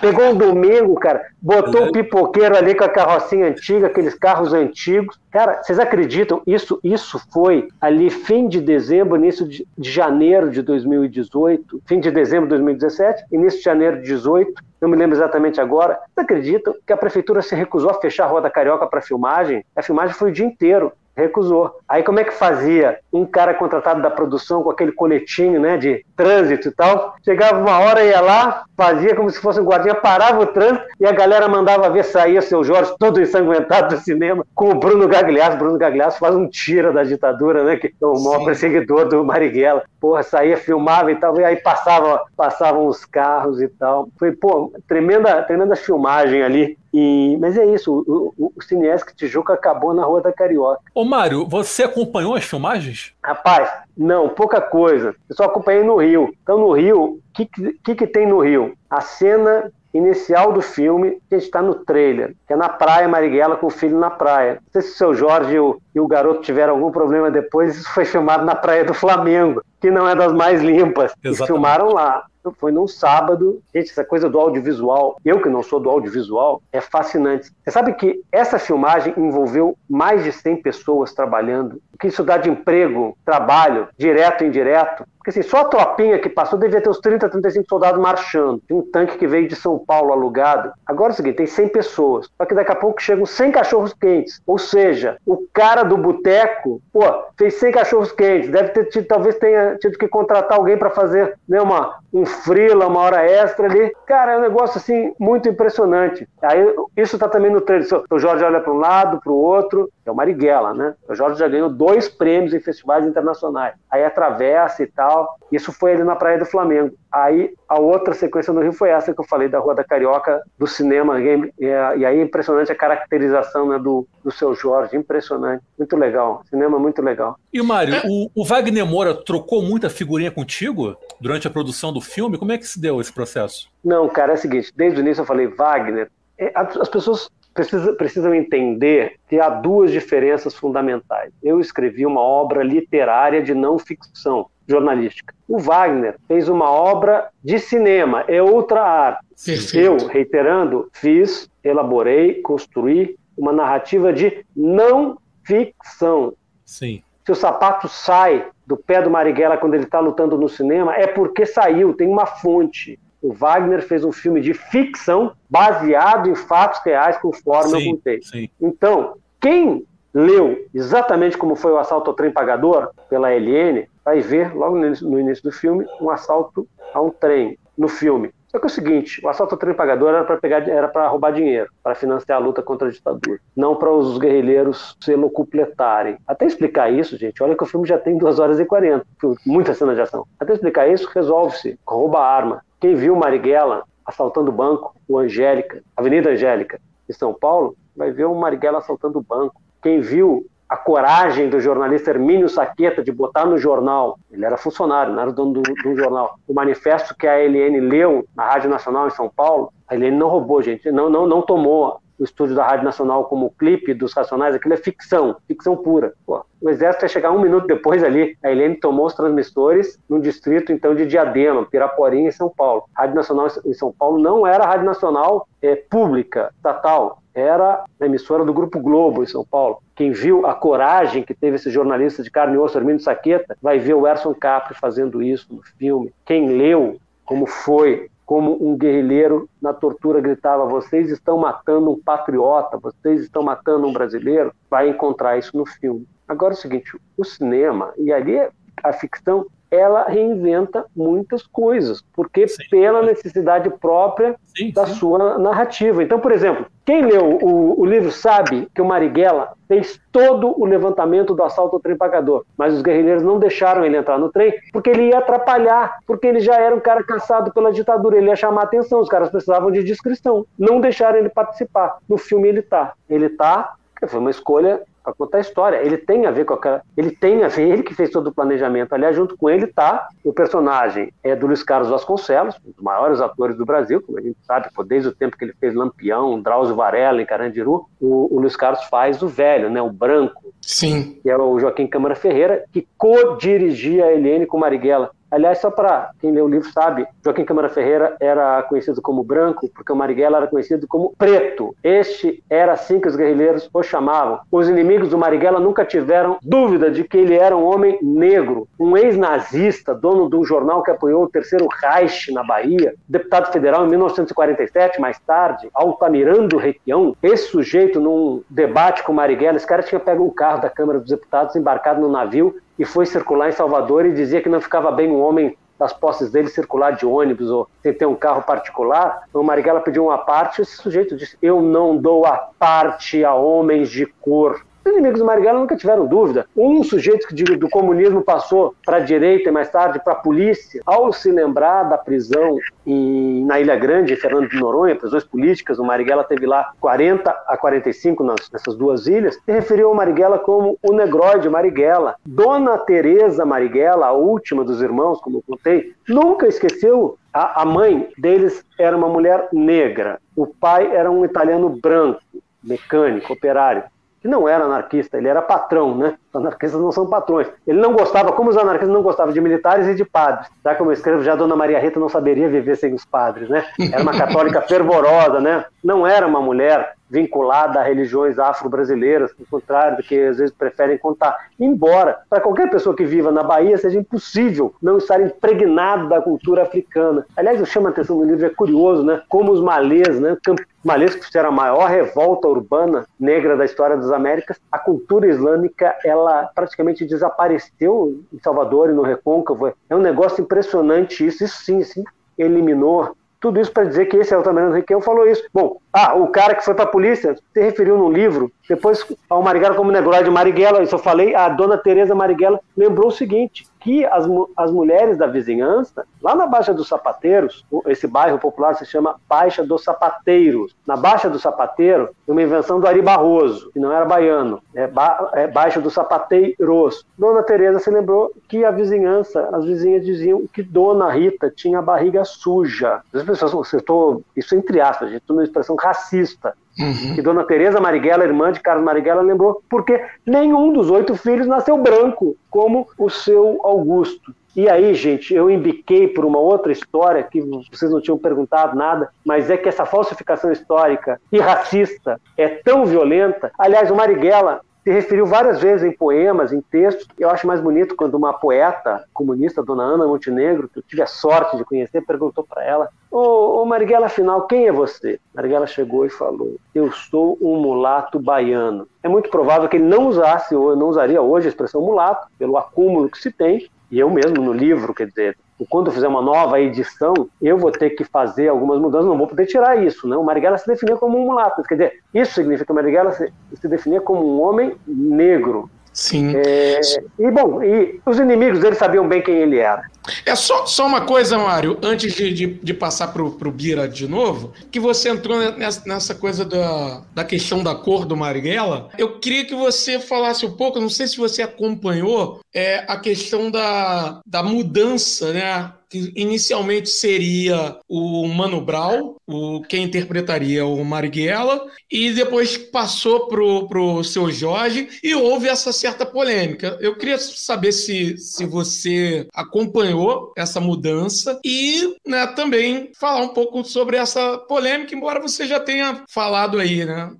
Pegou um domingo, cara, botou o um pipoqueiro ali com a carrocinha antiga, aqueles carros antigos. Cara, vocês acreditam? Isso, isso foi ali fim de dezembro, início de, de janeiro de 2018, fim de dezembro de 2017, início de janeiro de 18, não me lembro exatamente agora. Vocês acreditam que a prefeitura se recusou a fechar a Rua da Carioca para filmagem? A filmagem foi o dia inteiro recusou. Aí como é que fazia? Um cara contratado da produção com aquele coletinho, né, de trânsito e tal, chegava uma hora, ia lá, fazia como se fosse um guardinha, parava o trânsito e a galera mandava ver sair o seu Jorge todo ensanguentado do cinema com o Bruno Gagliasso. Bruno Gagliasso faz um tira da ditadura, né, que é o maior Sim. perseguidor do Marighella. Porra, saía, filmava e tal, e aí passava, passavam os carros e tal. Foi, pô, tremenda, tremenda filmagem ali. E, mas é isso, o, o, o Cinesc Tijuca acabou na Rua da Carioca. Ô Mário, você acompanhou as filmagens? Rapaz, não, pouca coisa. Eu só acompanhei no Rio. Então no Rio, o que, que, que tem no Rio? A cena inicial do filme, que está no trailer, que é na praia Marighella com o filho na praia. Não sei se o seu Jorge e o, e o garoto tiveram algum problema depois, isso foi filmado na praia do Flamengo, que não é das mais limpas. Exatamente. E filmaram lá. Foi num sábado. Gente, essa coisa do audiovisual, eu que não sou do audiovisual, é fascinante. Você sabe que essa filmagem envolveu mais de 100 pessoas trabalhando. O que isso dá de emprego, trabalho, direto e indireto? Porque assim, só a tropinha que passou devia ter uns 30, 35 soldados marchando. Tem um tanque que veio de São Paulo alugado. Agora é o seguinte, tem 100 pessoas. Só que daqui a pouco chegam 100 cachorros quentes. Ou seja, o cara do boteco, pô, fez 100 cachorros quentes. Deve ter tido, talvez tenha tido que contratar alguém para fazer né, uma, um frila, uma hora extra ali. Cara, é um negócio assim muito impressionante. Aí isso tá também no trailer. O Jorge olha para um lado, para o outro. É o Marighella, né? O Jorge já ganhou dois prêmios em festivais internacionais. Aí atravessa e tal. Isso foi ali na Praia do Flamengo. Aí a outra sequência no Rio foi essa que eu falei da Rua da Carioca, do cinema. E, e aí é impressionante a caracterização né, do, do seu Jorge, impressionante. Muito legal. Cinema muito legal. E Mário, o, o Wagner Moura trocou muita figurinha contigo durante a produção do filme? Como é que se deu esse processo? Não, cara, é o seguinte: desde o início eu falei, Wagner, é, as pessoas precisa, precisam entender que há duas diferenças fundamentais. Eu escrevi uma obra literária de não ficção jornalística. O Wagner fez uma obra de cinema, é outra arte. Perfeito. Eu, reiterando, fiz, elaborei, construí uma narrativa de não ficção. Sim. Se o sapato sai do pé do Marighella quando ele está lutando no cinema, é porque saiu, tem uma fonte o Wagner fez um filme de ficção baseado em fatos reais, conforme sim, eu contei. Sim. Então, quem leu exatamente como foi o assalto ao trem pagador pela LN, vai ver logo no início, do filme um assalto a um trem no filme. Só que é o seguinte, o assalto ao trem pagador era para pegar, era para roubar dinheiro, para financiar a luta contra a ditadura, não para os guerrilheiros se locupletarem. Até explicar isso, gente, olha que o filme já tem 2 horas e 40, muita cena de ação. Até explicar isso, resolve-se, rouba a arma. Quem viu Marighella assaltando o banco, o Angélica, Avenida Angélica, em São Paulo, vai ver o Marighella assaltando o banco. Quem viu a coragem do jornalista Hermínio Saqueta de botar no jornal, ele era funcionário, não era dono do, do, jornal, o manifesto que a LN leu na Rádio Nacional em São Paulo, a LN não roubou, gente, não, não, não tomou o estúdio da Rádio Nacional como clipe dos Racionais, aquilo é ficção, ficção pura. Pô, o Exército ia chegar um minuto depois ali, a Helene tomou os transmissores no distrito, então, de Diadema, Piraporinha, em São Paulo. A Rádio Nacional em São Paulo não era a Rádio Nacional é, pública, estatal, era a emissora do Grupo Globo, em São Paulo. Quem viu a coragem que teve esse jornalista de carne e osso, Armindo Saqueta, vai ver o Erson Capri fazendo isso no filme. Quem leu como foi como um guerrilheiro na tortura gritava: vocês estão matando um patriota, vocês estão matando um brasileiro, vai encontrar isso no filme. Agora é o seguinte: o cinema, e ali a ficção ela reinventa muitas coisas, porque sim. pela necessidade própria sim, da sim. sua narrativa. Então, por exemplo, quem leu o, o, livro sabe que o Marighella fez todo o levantamento do assalto ao trem pagador, mas os guerrilheiros não deixaram ele entrar no trem porque ele ia atrapalhar, porque ele já era um cara caçado pela ditadura, ele ia chamar atenção, os caras precisavam de discrição, não deixaram ele participar. No filme ele tá, ele tá, foi uma escolha para contar a história. Ele tem a ver com aquela. Ele tem a ver, ele que fez todo o planejamento. Aliás, junto com ele está o personagem é do Luiz Carlos Vasconcelos, um dos maiores atores do Brasil, como a gente sabe, desde o tempo que ele fez Lampião, Drauzio Varela em Carandiru, o, o Luiz Carlos faz o velho, né, o branco. Sim. Que é o Joaquim Câmara Ferreira, que co-dirigia a Helene com Marighella. Aliás, só para quem lê o livro sabe, Joaquim Câmara Ferreira era conhecido como branco, porque o Marighella era conhecido como preto. Este era assim que os guerrilheiros o chamavam. Os inimigos do Marighella nunca tiveram dúvida de que ele era um homem negro, um ex-nazista, dono de um jornal que apoiou o Terceiro Reich na Bahia, deputado federal em 1947, mais tarde, Altamirando Requião. Esse sujeito, num debate com o Marighella, esse cara tinha pego um carro da Câmara dos Deputados, embarcado no navio e foi circular em Salvador e dizia que não ficava bem um homem das posses dele circular de ônibus ou sem ter um carro particular. Então, o Marighella pediu uma parte esse sujeito disse: Eu não dou a parte a homens de cor. Os inimigos do Marighella nunca tiveram dúvida. Um sujeito que do comunismo passou para a direita e mais tarde para a polícia, ao se lembrar da prisão em, na Ilha Grande, em Fernando de Noronha, prisões políticas, o Marighella teve lá 40 a 45 nas, nessas duas ilhas, se referiu ao Marighella como o negroide Marighella. Dona Teresa Marighella, a última dos irmãos, como eu contei, nunca esqueceu a, a mãe deles era uma mulher negra, o pai era um italiano branco, mecânico, operário. Que não era anarquista, ele era patrão, né? Os anarquistas não são patrões. Ele não gostava, como os anarquistas não gostavam de militares e de padres. Já como eu escrevo, já a dona Maria Rita não saberia viver sem os padres, né? Era uma católica fervorosa, né? Não era uma mulher vinculada a religiões afro-brasileiras, ao contrário do que às vezes preferem contar. Embora, para qualquer pessoa que viva na Bahia, seja impossível não estar impregnado da cultura africana. Aliás, eu chamo a atenção no livro, é curioso, né? Como os malês, né? Malês que fizeram a maior revolta urbana negra da história das Américas, a cultura islâmica ela praticamente desapareceu em Salvador e no Recôncavo. É um negócio impressionante isso. Isso sim, sim eliminou tudo isso para dizer que esse Altamirano Requião falou isso. Bom, ah, o cara que foi para a polícia se referiu no livro, depois ao Marighella como negócio de Marighella, isso eu falei, a dona Teresa Marighella lembrou o seguinte, que as, as mulheres da vizinhança, lá na Baixa dos Sapateiros, esse bairro popular se chama Baixa dos Sapateiros. Na Baixa do Sapateiro, uma invenção do Ari Barroso, que não era baiano, é, ba, é Baixa dos Sapateiros. Dona Teresa se lembrou que a vizinhança, as vizinhas diziam que Dona Rita tinha a barriga suja. As pessoas, acertou isso entre aspas, gente, uma expressão racista. Uhum. Que Dona Teresa Marighella, irmã de Carlos Marighella, lembrou, porque nenhum dos oito filhos nasceu branco, como o seu Augusto. E aí, gente, eu embiquei por uma outra história que vocês não tinham perguntado nada, mas é que essa falsificação histórica e racista é tão violenta. Aliás, o Marighella se referiu várias vezes em poemas, em textos. Eu acho mais bonito quando uma poeta comunista, dona Ana Montenegro, que eu tive a sorte de conhecer, perguntou para ela: Ô, ô Marighella, afinal, quem é você? Marighella chegou e falou: Eu sou um mulato baiano. É muito provável que ele não usasse, ou não usaria hoje a expressão mulato, pelo acúmulo que se tem, e eu mesmo no livro, quer dizer, quando eu fizer uma nova edição, eu vou ter que fazer algumas mudanças, não vou poder tirar isso, né? O Marighella se definia como um mulato, quer dizer, isso significa que o Marighella se, se definia como um homem negro, Sim. É, e bom, e os inimigos dele sabiam bem quem ele era. É só, só uma coisa, Mário, antes de, de, de passar para o Bira de novo, que você entrou nessa, nessa coisa da, da questão da cor do Marighella. Eu queria que você falasse um pouco, não sei se você acompanhou, é, a questão da, da mudança, né? que inicialmente seria o Mano Brown, o, quem interpretaria o Marighella, e depois passou pro, pro seu Jorge e houve essa certa polêmica. Eu queria saber se, se você acompanhou essa mudança e né, também falar um pouco sobre essa polêmica, embora você já tenha falado aí, né?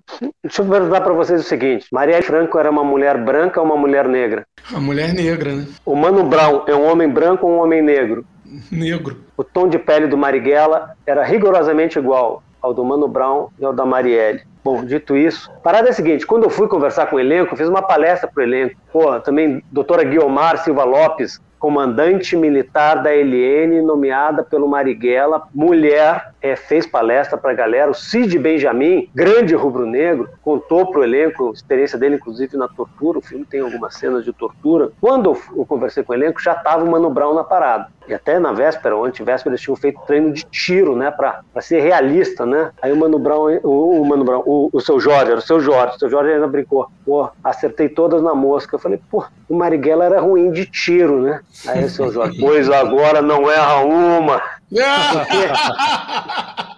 Deixa eu perguntar para vocês o seguinte: Maria Franco era uma mulher branca ou uma mulher negra? Uma mulher negra, né? O Mano Brown é um homem branco ou um homem negro? Negro. O tom de pele do Marighella era rigorosamente igual ao do Mano Brown e ao da Marielle. Bom, dito isso, a parada é a seguinte, quando eu fui conversar com o elenco, fiz uma palestra para o elenco. Pô, também doutora Guiomar Silva Lopes, comandante militar da LN, nomeada pelo Marighella, mulher, é, fez palestra para a galera. O Cid Benjamin, grande rubro-negro, contou para o elenco a experiência dele, inclusive na tortura. O filme tem algumas cenas de tortura. Quando eu conversei com o elenco, já estava o Mano Brown na parada. E até na véspera, ou antevéspera, eles tinham feito treino de tiro, né, para ser realista, né? Aí o Mano Brown, o, o Mano Brown, o, o seu Jorge, era o seu Jorge, o seu Jorge ainda brincou. Pô, acertei todas na mosca. Eu falei, pô, o Marighella era ruim de tiro, né? Aí seu Jorge, pois agora não erra uma.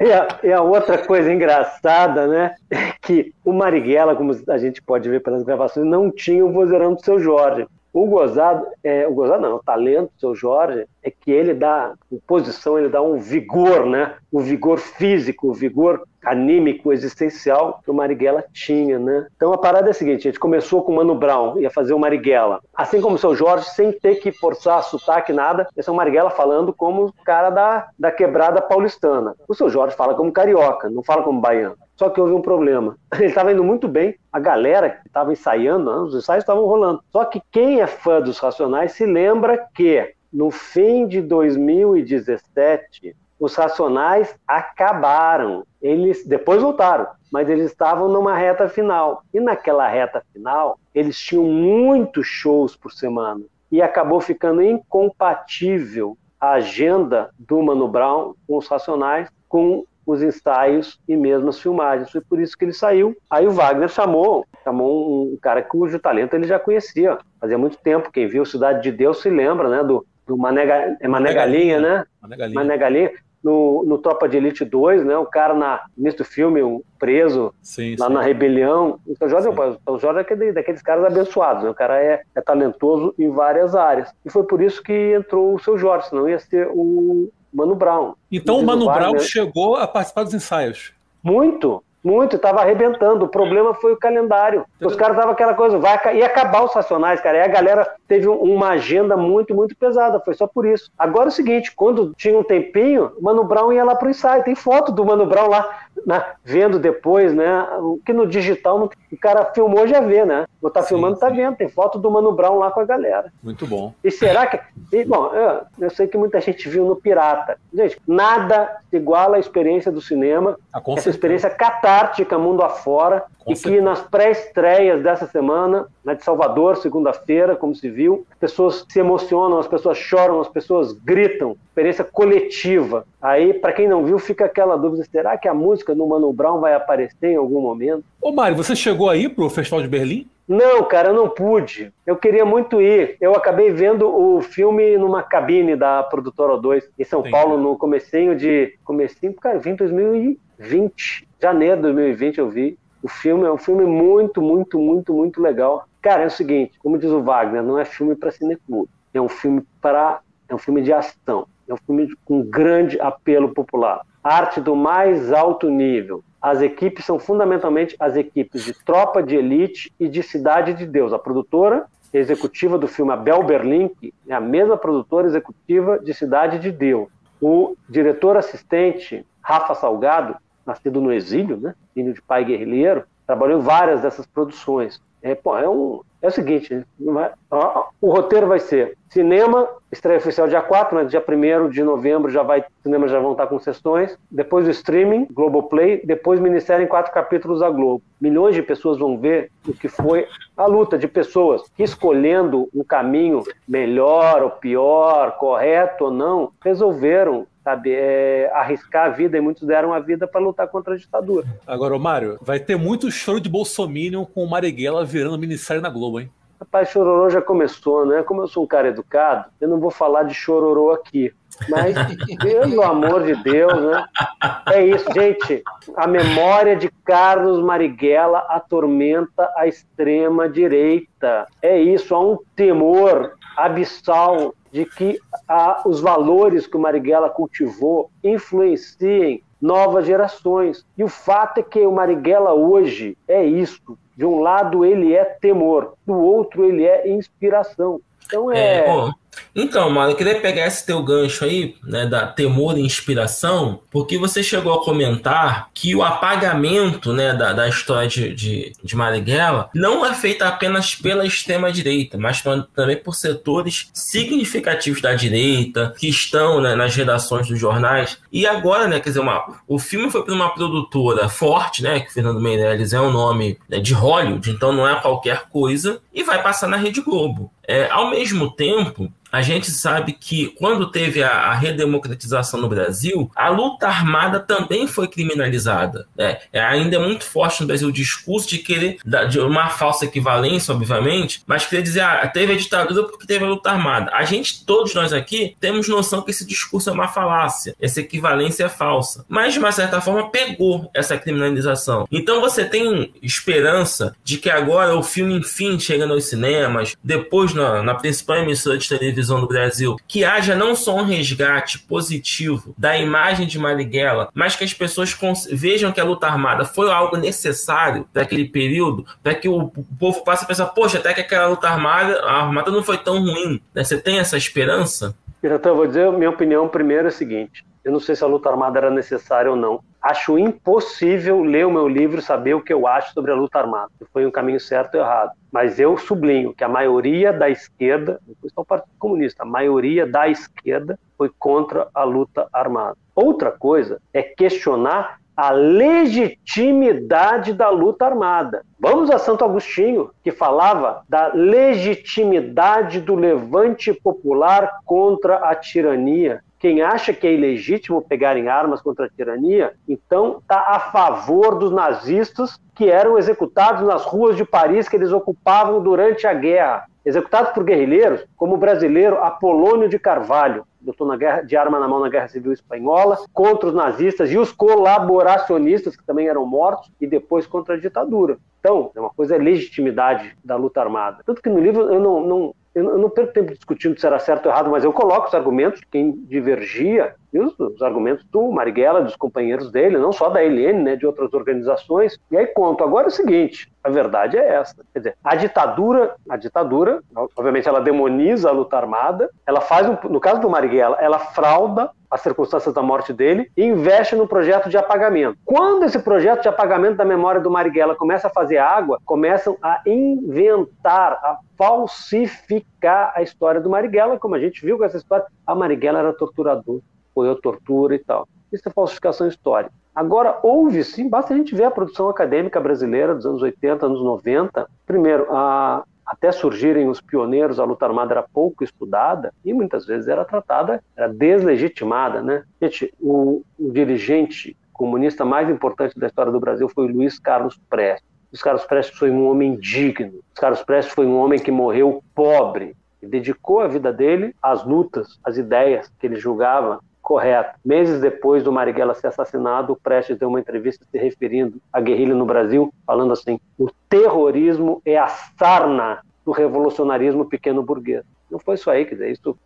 e, a, e, a, outra coisa engraçada, né, é que o Marighella, como a gente pode ver pelas gravações, não tinha o vozeirão do seu Jorge. O gozado, é, o gozado não, o talento do seu Jorge é que ele dá, em posição, ele dá um vigor, né? O vigor físico, o vigor anímico, existencial que o Marighella tinha, né? Então a parada é a seguinte, a gente começou com o Mano Brown, ia fazer o Marighella. Assim como o seu Jorge, sem ter que forçar sotaque, nada, esse é o Marighella falando como cara da, da quebrada paulistana. O seu Jorge fala como carioca, não fala como baiano. Só que houve um problema. Ele estava indo muito bem, a galera que estava ensaiando, né, os ensaios estavam rolando. Só que quem é fã dos Racionais se lembra que no fim de 2017, os Racionais acabaram. Eles depois voltaram, mas eles estavam numa reta final. E naquela reta final, eles tinham muitos shows por semana. E acabou ficando incompatível a agenda do Mano Brown com os Racionais com os ensaios e mesmo as filmagens. Foi por isso que ele saiu. Aí o Wagner chamou, chamou um cara cujo talento ele já conhecia. Fazia muito tempo. Quem viu Cidade de Deus se lembra, né? Do, do Mané, é Mané Galinha, né? Mané Galinha. Mané Galinha. No, no Tropa de Elite 2, né? O cara na, início do filme, um preso Sim, lá sim. na rebelião. O Seu Jorge, o Seu Jorge é aquele, daqueles caras abençoados, né? O cara é, é talentoso em várias áreas. E foi por isso que entrou o Seu Jorge, senão ia ser o Mano Brown. Então o Mano Brown chegou a participar dos ensaios. Muito, muito, tava arrebentando. O problema foi o calendário. Os caras estavam aquela coisa, vai, ia acabar os Racionais, cara. E a galera teve um- uma agenda muito, muito pesada. Foi só por isso. Agora é o seguinte, quando tinha um tempinho, o Mano Brown ia lá pro ensaio. Tem foto do Mano Brown lá, na- vendo depois, né? O que no digital, não- o cara filmou, já vê, né? Ou tá Sim, filmando, tá sim. vendo. Tem foto do Mano Brown lá com a galera. Muito bom. E será que. e, bom, eu, eu sei que muita gente viu no Pirata. Gente, nada iguala à experiência do cinema. Ah, essa experiência catártica mundo afora. Com e que certeza. nas pré-estreias dessa semana, na de Salvador, segunda-feira, como se viu, as pessoas se emocionam, as pessoas choram, as pessoas gritam. Experiência coletiva. Aí, para quem não viu, fica aquela dúvida: será que a música do Mano Brown vai aparecer em algum momento? Ô Mário, você chegou aí pro Festival de Berlim? Não, cara, eu não pude. Eu queria muito ir. Eu acabei vendo o filme numa cabine da produtora O2 em São Entendi. Paulo no comecinho de comecinho, cara, vim em 2020, janeiro de 2020 eu vi. O filme é um filme muito, muito, muito, muito legal. Cara, é o seguinte, como diz o Wagner, não é filme para cineclube. É um filme para é um filme de ação. É um filme com grande apelo popular. Arte do mais alto nível. As equipes são fundamentalmente as equipes de Tropa de Elite e de Cidade de Deus. A produtora executiva do filme, a Bel Berlink, é a mesma produtora executiva de Cidade de Deus. O diretor assistente, Rafa Salgado, nascido no exílio, né? filho de pai guerrilheiro, trabalhou em várias dessas produções. É, pô, é, um, é o seguinte, né? O roteiro vai ser cinema, estreia oficial dia 4, mas dia 1 de novembro já vai, cinemas já vão estar com sessões, depois o streaming, Globoplay, depois minissérie em quatro capítulos da Globo. Milhões de pessoas vão ver o que foi a luta de pessoas que escolhendo um caminho melhor ou pior, correto ou não, resolveram sabe, é, arriscar a vida e muitos deram a vida para lutar contra a ditadura. Agora, Mário, vai ter muito choro de Bolsominion com o Marighella virando minissérie na Globo, hein? Rapaz, chororô já começou, né? Como eu sou um cara educado, eu não vou falar de chororô aqui. Mas, pelo amor de Deus, né? É isso, gente. A memória de Carlos Marighella atormenta a extrema-direita. É isso, há um temor abissal de que ah, os valores que o Marighella cultivou influenciem novas gerações. E o fato é que o Marighella hoje é isso. De um lado ele é temor, do outro ele é inspiração. Então é. É, então, mano, eu queria pegar esse teu gancho aí, né, da temor e inspiração, porque você chegou a comentar que o apagamento, né, da, da história de, de, de Marighella não é feito apenas pela extrema-direita, mas tam- também por setores significativos da direita, que estão né, nas redações dos jornais. E agora, né, quer dizer, uma, o filme foi para uma produtora forte, né, que Fernando Meirelles é um nome né, de Hollywood, então não é qualquer coisa, e vai passar na Rede Globo. É, ao mesmo tempo, a gente sabe que quando teve a, a redemocratização no Brasil, a luta armada também foi criminalizada. né? É, ainda é muito forte no Brasil o discurso de querer, de uma falsa equivalência, obviamente, mas querer dizer, ah, teve a ditadura porque teve a luta armada. A gente, todos nós aqui, temos noção que esse discurso é uma falácia, essa equivalência é falsa. Mas, de uma certa forma, pegou essa criminalização. Então você tem esperança de que agora o filme, enfim, chegando aos cinemas, depois na, na principal emissora de televisão do Brasil, que haja não só um resgate positivo da imagem de Marighella, mas que as pessoas vejam que a luta armada foi algo necessário daquele período, para que o povo passe a pensar, poxa, até que aquela luta armada, a armada não foi tão ruim. né? Você tem essa esperança? Então, eu vou dizer, minha opinião primeiro é a seguinte: eu não sei se a luta armada era necessária ou não. Acho impossível ler o meu livro e saber o que eu acho sobre a luta armada. Foi um caminho certo ou errado. Mas eu sublinho que a maioria da esquerda, foi só o Partido Comunista, a maioria da esquerda foi contra a luta armada. Outra coisa é questionar a legitimidade da luta armada. Vamos a Santo Agostinho, que falava da legitimidade do levante popular contra a tirania. Quem acha que é ilegítimo pegar em armas contra a tirania, então está a favor dos nazistas que eram executados nas ruas de Paris que eles ocupavam durante a guerra. Executados por guerrilheiros, como o brasileiro Apolônio de Carvalho. lutou na guerra, de arma na mão na Guerra Civil Espanhola, contra os nazistas e os colaboracionistas, que também eram mortos, e depois contra a ditadura. Então, é uma coisa é legitimidade da luta armada. Tanto que no livro eu não, não eu não perco tempo discutindo se era certo ou errado, mas eu coloco os argumentos de quem divergia, e os, os, argumentos do Marighella, dos companheiros dele, não só da Helene, né, de outras organizações, e aí conto. Agora é o seguinte, a verdade é essa, quer dizer, a ditadura, a ditadura, obviamente ela demoniza a luta armada, ela faz, um, no caso do Marighella, ela frauda as circunstâncias da morte dele e investe no projeto de apagamento. Quando esse projeto de apagamento da memória do Marighella começa a fazer água, começam a inventar, a falsificar a história do Marighella, como a gente viu com essa história. A Marighella era torturador, apoiou tortura e tal. Isso é falsificação histórica. Agora, houve sim, basta a gente ver a produção acadêmica brasileira dos anos 80, anos 90. Primeiro, a, até surgirem os pioneiros, a luta armada era pouco estudada e muitas vezes era tratada, era deslegitimada, né? Gente, o, o dirigente comunista mais importante da história do Brasil foi Luiz Carlos Prestes. Luiz Carlos Prestes foi um homem digno. Luiz Carlos Prestes foi um homem que morreu pobre e dedicou a vida dele às lutas, às ideias que ele julgava correto. Meses depois do Marighella ser assassinado, o Prestes deu uma entrevista se referindo à guerrilha no Brasil, falando assim: o terrorismo é a sarna do revolucionarismo pequeno burguês. Não foi só aí, quer dizer, estou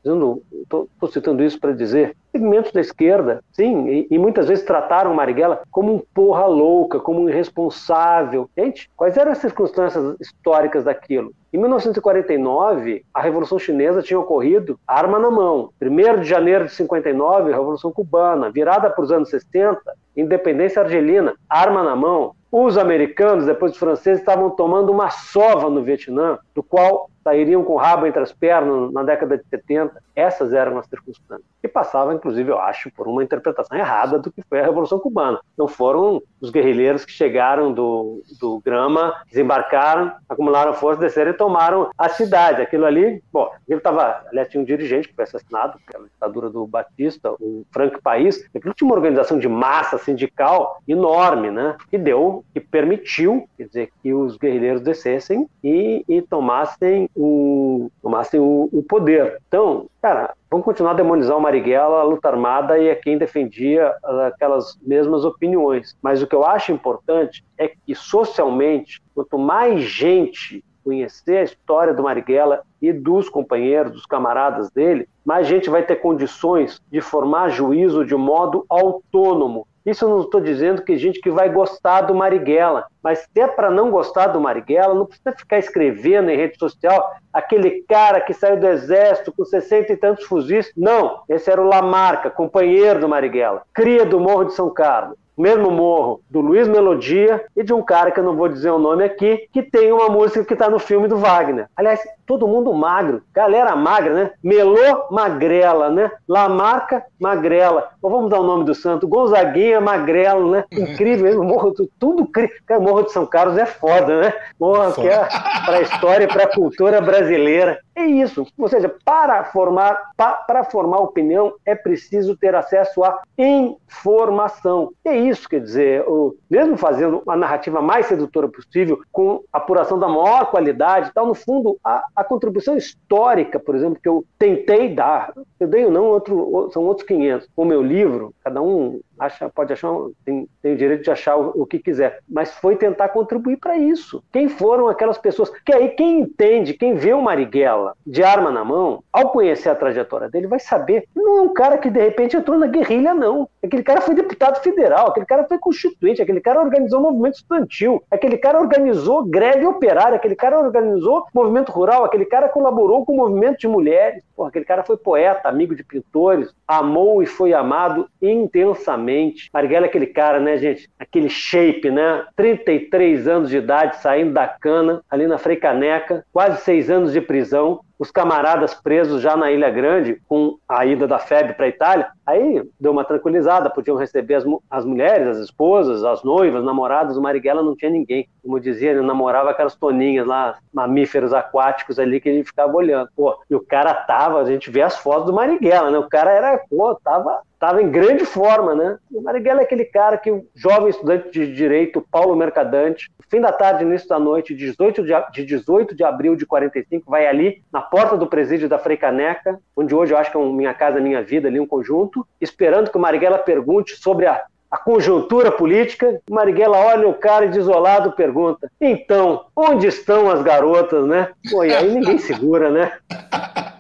citando isso para dizer, segmentos da esquerda, sim, e, e, muitas vezes trataram Marighella como um porra louca, como um irresponsável. Gente, quais eram as circunstâncias históricas daquilo? Em 1949, a Revolução Chinesa tinha ocorrido arma na mão. 1 de janeiro de 59, Revolução Cubana. Virada para os anos 60, independência argelina, arma na mão. Os americanos, depois dos franceses, estavam tomando uma sova no Vietnã, do qual sairiam com o rabo entre as pernas na década de 70. Essas eram as circunstâncias. E passava, inclusive, eu acho, por uma interpretação errada do que foi a Revolução Cubana. Não foram os guerrilheiros que chegaram do, do Grama, desembarcaram, acumularam força, desceram e tomaram a cidade. Aquilo ali, bom, ele estava, aliás, tinha um dirigente que foi assassinado pela ditadura do Batista, o Frank País. Aquilo tinha uma organização de massa sindical enorme, né? Que deu, que permitiu, quer dizer, que os guerrilheiros descessem e, e tomassem o, tomassem o, o poder. Então, cara, vamos continuar a demonizar o Marighella, a luta armada e a quem defendia aquelas mesmas opiniões. Mas o que eu acho importante é que, socialmente, quanto mais gente conhecer a história do Marighella e dos companheiros, dos camaradas dele, mais gente vai ter condições de formar juízo de modo autônomo isso eu não estou dizendo que gente que vai gostar do Marighella, mas se é para não gostar do Marighella, não precisa ficar escrevendo em rede social aquele cara que saiu do exército com 60 e tantos fuzis. Não, esse era o Lamarca, companheiro do Marighella, cria do Morro de São Carlos mesmo morro do Luiz Melodia e de um cara que eu não vou dizer o nome aqui, que tem uma música que está no filme do Wagner. Aliás, todo mundo magro, galera magra, né? Melô Magrela, né? Lamarca Magrela. Ou vamos dar o nome do santo, Gonzaguinha Magrelo, né? Incrível, morro, tudo. Cara, Morro de São Carlos é foda, né? Morro que é para a história e para a cultura brasileira. É isso. Ou seja, para formar, para formar opinião é preciso ter acesso à informação. É isso, quer dizer, o, mesmo fazendo a narrativa mais sedutora possível, com apuração da maior qualidade, tal, no fundo, a, a contribuição histórica, por exemplo, que eu tentei dar, eu dei ou não, outro, são outros 500. O meu livro, cada um acha, pode achar, tem, tem o direito de achar o, o que quiser, mas foi tentar contribuir para isso. Quem foram aquelas pessoas? Que aí quem entende, quem vê o Marighella de arma na mão, ao conhecer a trajetória dele, vai saber não é um cara que de repente entrou na guerrilha, não. Aquele cara foi deputado federal, aquele cara foi constituinte, aquele cara organizou o movimento estudantil, aquele cara organizou greve operária, aquele cara organizou movimento rural, aquele cara colaborou com o movimento de mulheres. Porra, aquele cara foi poeta, amigo de pintores, amou e foi amado intensamente. Marighella é aquele cara, né, gente? Aquele shape, né? 33 anos de idade, saindo da cana, ali na Frei Caneca, quase seis anos de prisão, os camaradas presos já na Ilha Grande, com a ida da FEB para a Itália, aí deu uma tranquilizada, podiam receber as, as mulheres, as esposas, as noivas, namoradas, o Marighella não tinha ninguém. Como dizia, ele namorava aquelas toninhas lá, mamíferos aquáticos ali que ele ficava olhando. Pô, e o cara tava, a gente vê as fotos do Marighella, né? O cara era, pô, tava estava em grande forma, né? O Marighella é aquele cara que o jovem estudante de direito, Paulo Mercadante, fim da tarde, início da noite, 18 de, de 18 de abril de 45, vai ali na porta do presídio da Frei Caneca, onde hoje eu acho que é um Minha Casa Minha Vida, ali um conjunto, esperando que o Marighella pergunte sobre a, a conjuntura política. O Marighella olha o cara e desolado pergunta: então, onde estão as garotas, né? Pô, e aí ninguém segura, né?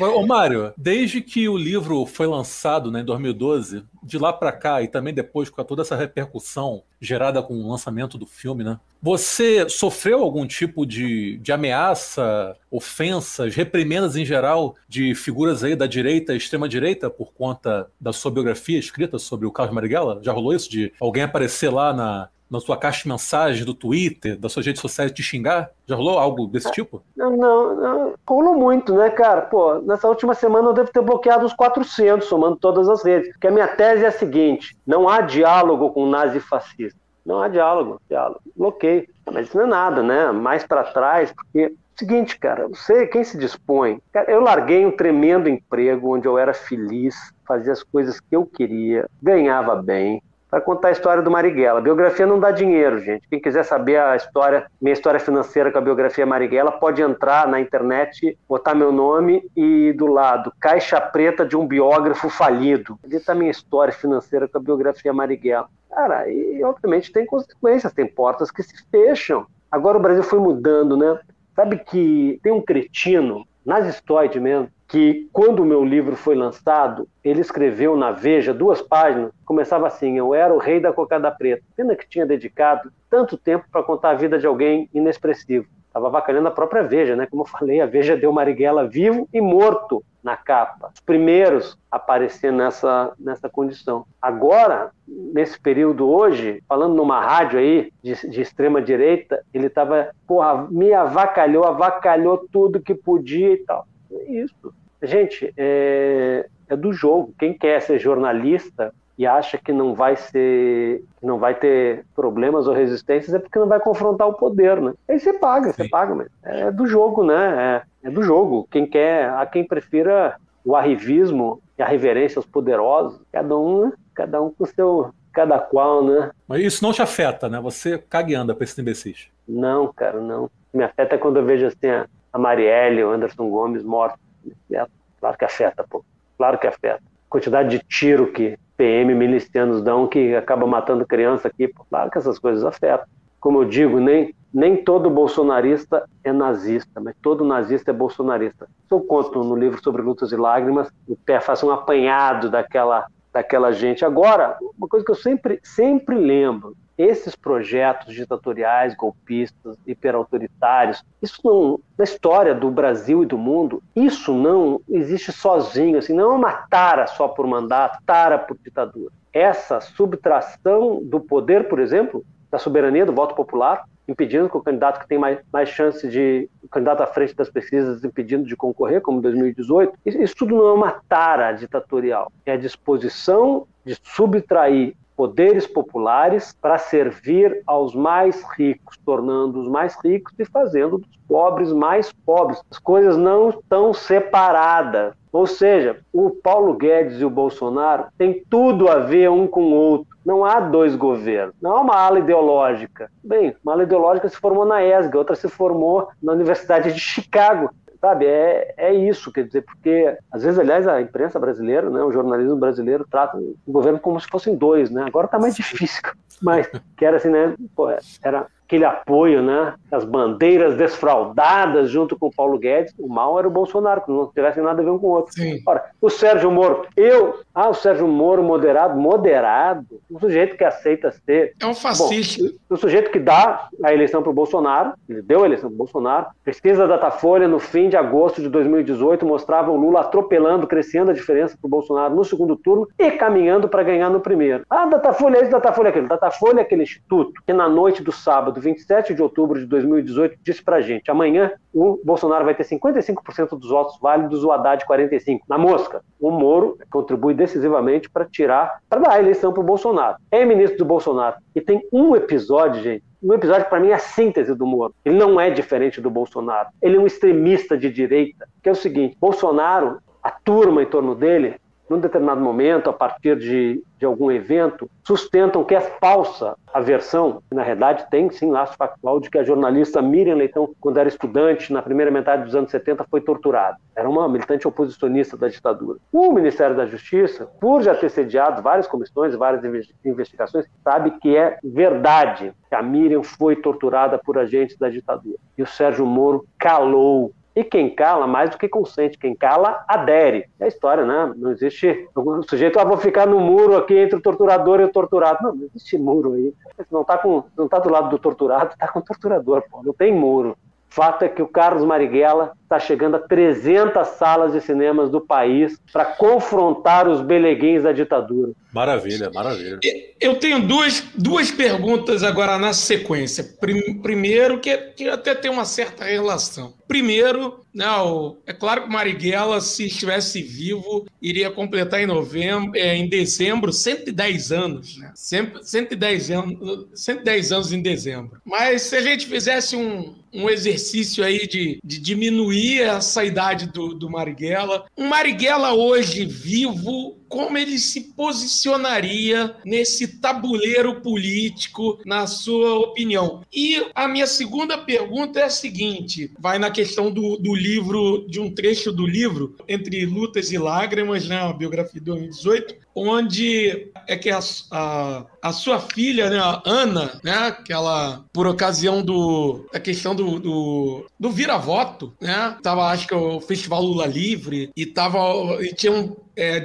Ô Mário, desde que o livro foi lançado né, em 2012, de lá para cá e também depois com toda essa repercussão gerada com o lançamento do filme, né? Você sofreu algum tipo de, de ameaça, ofensas, reprimendas em geral de figuras aí da direita, extrema direita, por conta da sua biografia escrita sobre o Carlos Marighella? Já rolou isso de alguém aparecer lá na, na sua caixa de mensagens do Twitter, das suas redes sociais te xingar? Já rolou algo desse tipo? Não, não, não, rolou muito, né, cara? Pô, nessa última semana eu devo ter bloqueado uns 400, somando todas as redes. Porque a minha tese é a seguinte: não há diálogo com nazifascista. Não há diálogo, diálogo. Bloqueio. Mas isso não é nada, né? Mais para trás, porque seguinte, cara, você, quem se dispõe? Cara, eu larguei um tremendo emprego onde eu era feliz, fazia as coisas que eu queria, ganhava bem, para contar a história do Marighella. A biografia não dá dinheiro, gente. Quem quiser saber a história, minha história financeira com a biografia Marighella, pode entrar na internet, botar meu nome e do lado, caixa preta de um biógrafo falido. Ali está minha história financeira com a biografia Marighella. Cara, e obviamente tem consequências, tem portas que se fecham. Agora o Brasil foi mudando, né? Sabe que tem um cretino, nazistoide mesmo, que quando o meu livro foi lançado, ele escreveu na Veja duas páginas, começava assim: Eu era o rei da cocada preta. Pena que tinha dedicado tanto tempo para contar a vida de alguém inexpressivo. Estava avacalhando a própria Veja, né? Como eu falei, a Veja deu Marighella vivo e morto na capa. Os primeiros a aparecer nessa, nessa condição. Agora, nesse período hoje, falando numa rádio aí de, de extrema direita, ele estava, porra, me avacalhou, avacalhou tudo que podia e tal. É isso. Gente, é, é do jogo. Quem quer ser jornalista e acha que não vai ser, não vai ter problemas ou resistências é porque não vai confrontar o poder, né? Aí você paga, Sim. você paga, mas é do jogo, né? É, é, do jogo. Quem quer, a quem prefira o arrivismo e a reverência aos poderosos, cada um, né? cada um com seu, cada qual, né? Mas isso não te afeta, né? Você caga e anda pra esses imbecis. Não, cara, não. Me afeta quando eu vejo assim a, a Marielle, o Anderson Gomes mortos. É, claro que afeta, pô. Claro que afeta. Quantidade de tiro que PM milicianos dão que acaba matando criança aqui. Pô, claro que essas coisas afetam. Como eu digo, nem, nem todo bolsonarista é nazista, mas todo nazista é bolsonarista. Eu conto no livro sobre lutas e lágrimas, o pé faz um apanhado daquela, daquela gente. Agora, uma coisa que eu sempre, sempre lembro, esses projetos ditatoriais, golpistas, hiperautoritários, isso não, na história do Brasil e do mundo, isso não existe sozinho, assim, não é uma tara só por mandato, tara por ditadura. Essa subtração do poder, por exemplo, da soberania do voto popular, impedindo que o candidato que tem mais, mais chance de. o candidato à frente das pesquisas impedindo de concorrer, como em 2018, isso, isso tudo não é uma tara ditatorial. É a disposição de subtrair poderes populares para servir aos mais ricos, tornando os mais ricos e fazendo dos pobres mais pobres. As coisas não estão separadas. Ou seja, o Paulo Guedes e o Bolsonaro têm tudo a ver um com o outro. Não há dois governos, não há uma ala ideológica. Bem, uma ala ideológica se formou na ESG, outra se formou na Universidade de Chicago. Sabe, é, é isso, quer dizer, porque às vezes, aliás, a imprensa brasileira, né, o jornalismo brasileiro trata o governo como se fossem dois, né? Agora está mais difícil, mas que era assim, né? Pô, era aquele apoio, né? As bandeiras desfraldadas junto com o Paulo Guedes. O mal era o Bolsonaro, que não tivesse nada a ver um com o outro. Sim. Ora, o Sérgio Moro, eu, ah, o Sérgio Moro moderado, moderado, um sujeito que aceita ser. É um fascista. Bom, o sujeito que dá a eleição para o Bolsonaro, ele deu a eleição para o Bolsonaro. Pesquisa da Datafolha, no fim de agosto de 2018, mostrava o Lula atropelando, crescendo a diferença para o Bolsonaro no segundo turno e caminhando para ganhar no primeiro. Ah, Datafolha é isso, Datafolha é aquilo. Datafolha é aquele instituto que na noite do sábado, 27 de outubro de 2018, disse pra gente: amanhã o Bolsonaro vai ter 55% dos votos válidos, o Haddad 45%. Na mosca, o Moro contribui decisivamente para tirar, para dar a eleição para o Bolsonaro. É ministro do Bolsonaro. E tem um episódio, gente, um episódio para mim é a síntese do Moro. Ele não é diferente do Bolsonaro. Ele é um extremista de direita, que é o seguinte: Bolsonaro, a turma em torno dele, num determinado momento, a partir de, de algum evento, sustentam que é falsa a versão, na realidade tem sim laço factual, de que a jornalista Miriam Leitão, quando era estudante, na primeira metade dos anos 70, foi torturada. Era uma militante oposicionista da ditadura. O Ministério da Justiça, por já ter sediado várias comissões, várias investigações, sabe que é verdade que a Miriam foi torturada por agentes da ditadura. E o Sérgio Moro calou e quem cala, mais do que consente, quem cala, adere. É a história, né? Não existe. O sujeito, ah, vou ficar no muro aqui entre o torturador e o torturado. Não, não existe muro aí. Não está tá do lado do torturado, está com o torturador, pô. Não tem muro. Fato é que o Carlos Marighella está chegando a 300 salas de cinemas do país para confrontar os beleguins da ditadura. Maravilha, maravilha. Eu tenho duas, duas perguntas agora na sequência. Primeiro, que, que até tem uma certa relação. Primeiro, não, né, é claro que Marighella, se estivesse vivo, iria completar em novembro, é, em dezembro 110 anos, né? 110 anos, 110 anos em dezembro. Mas se a gente fizesse um, um exercício aí de, de diminuir essa idade do, do Marighella. Um Marighella hoje vivo, como ele se posicionaria nesse tabuleiro político, na sua opinião? E a minha segunda pergunta é a seguinte: vai na questão do, do livro, de um trecho do livro, Entre Lutas e Lágrimas, né, a biografia de 2018, onde é que a, a, a, sua filha, né, a Ana, né, que ela, por ocasião do, da questão do, do, do vira-voto, né, tava, acho que o Festival Lula Livre, e tava, e tinham é,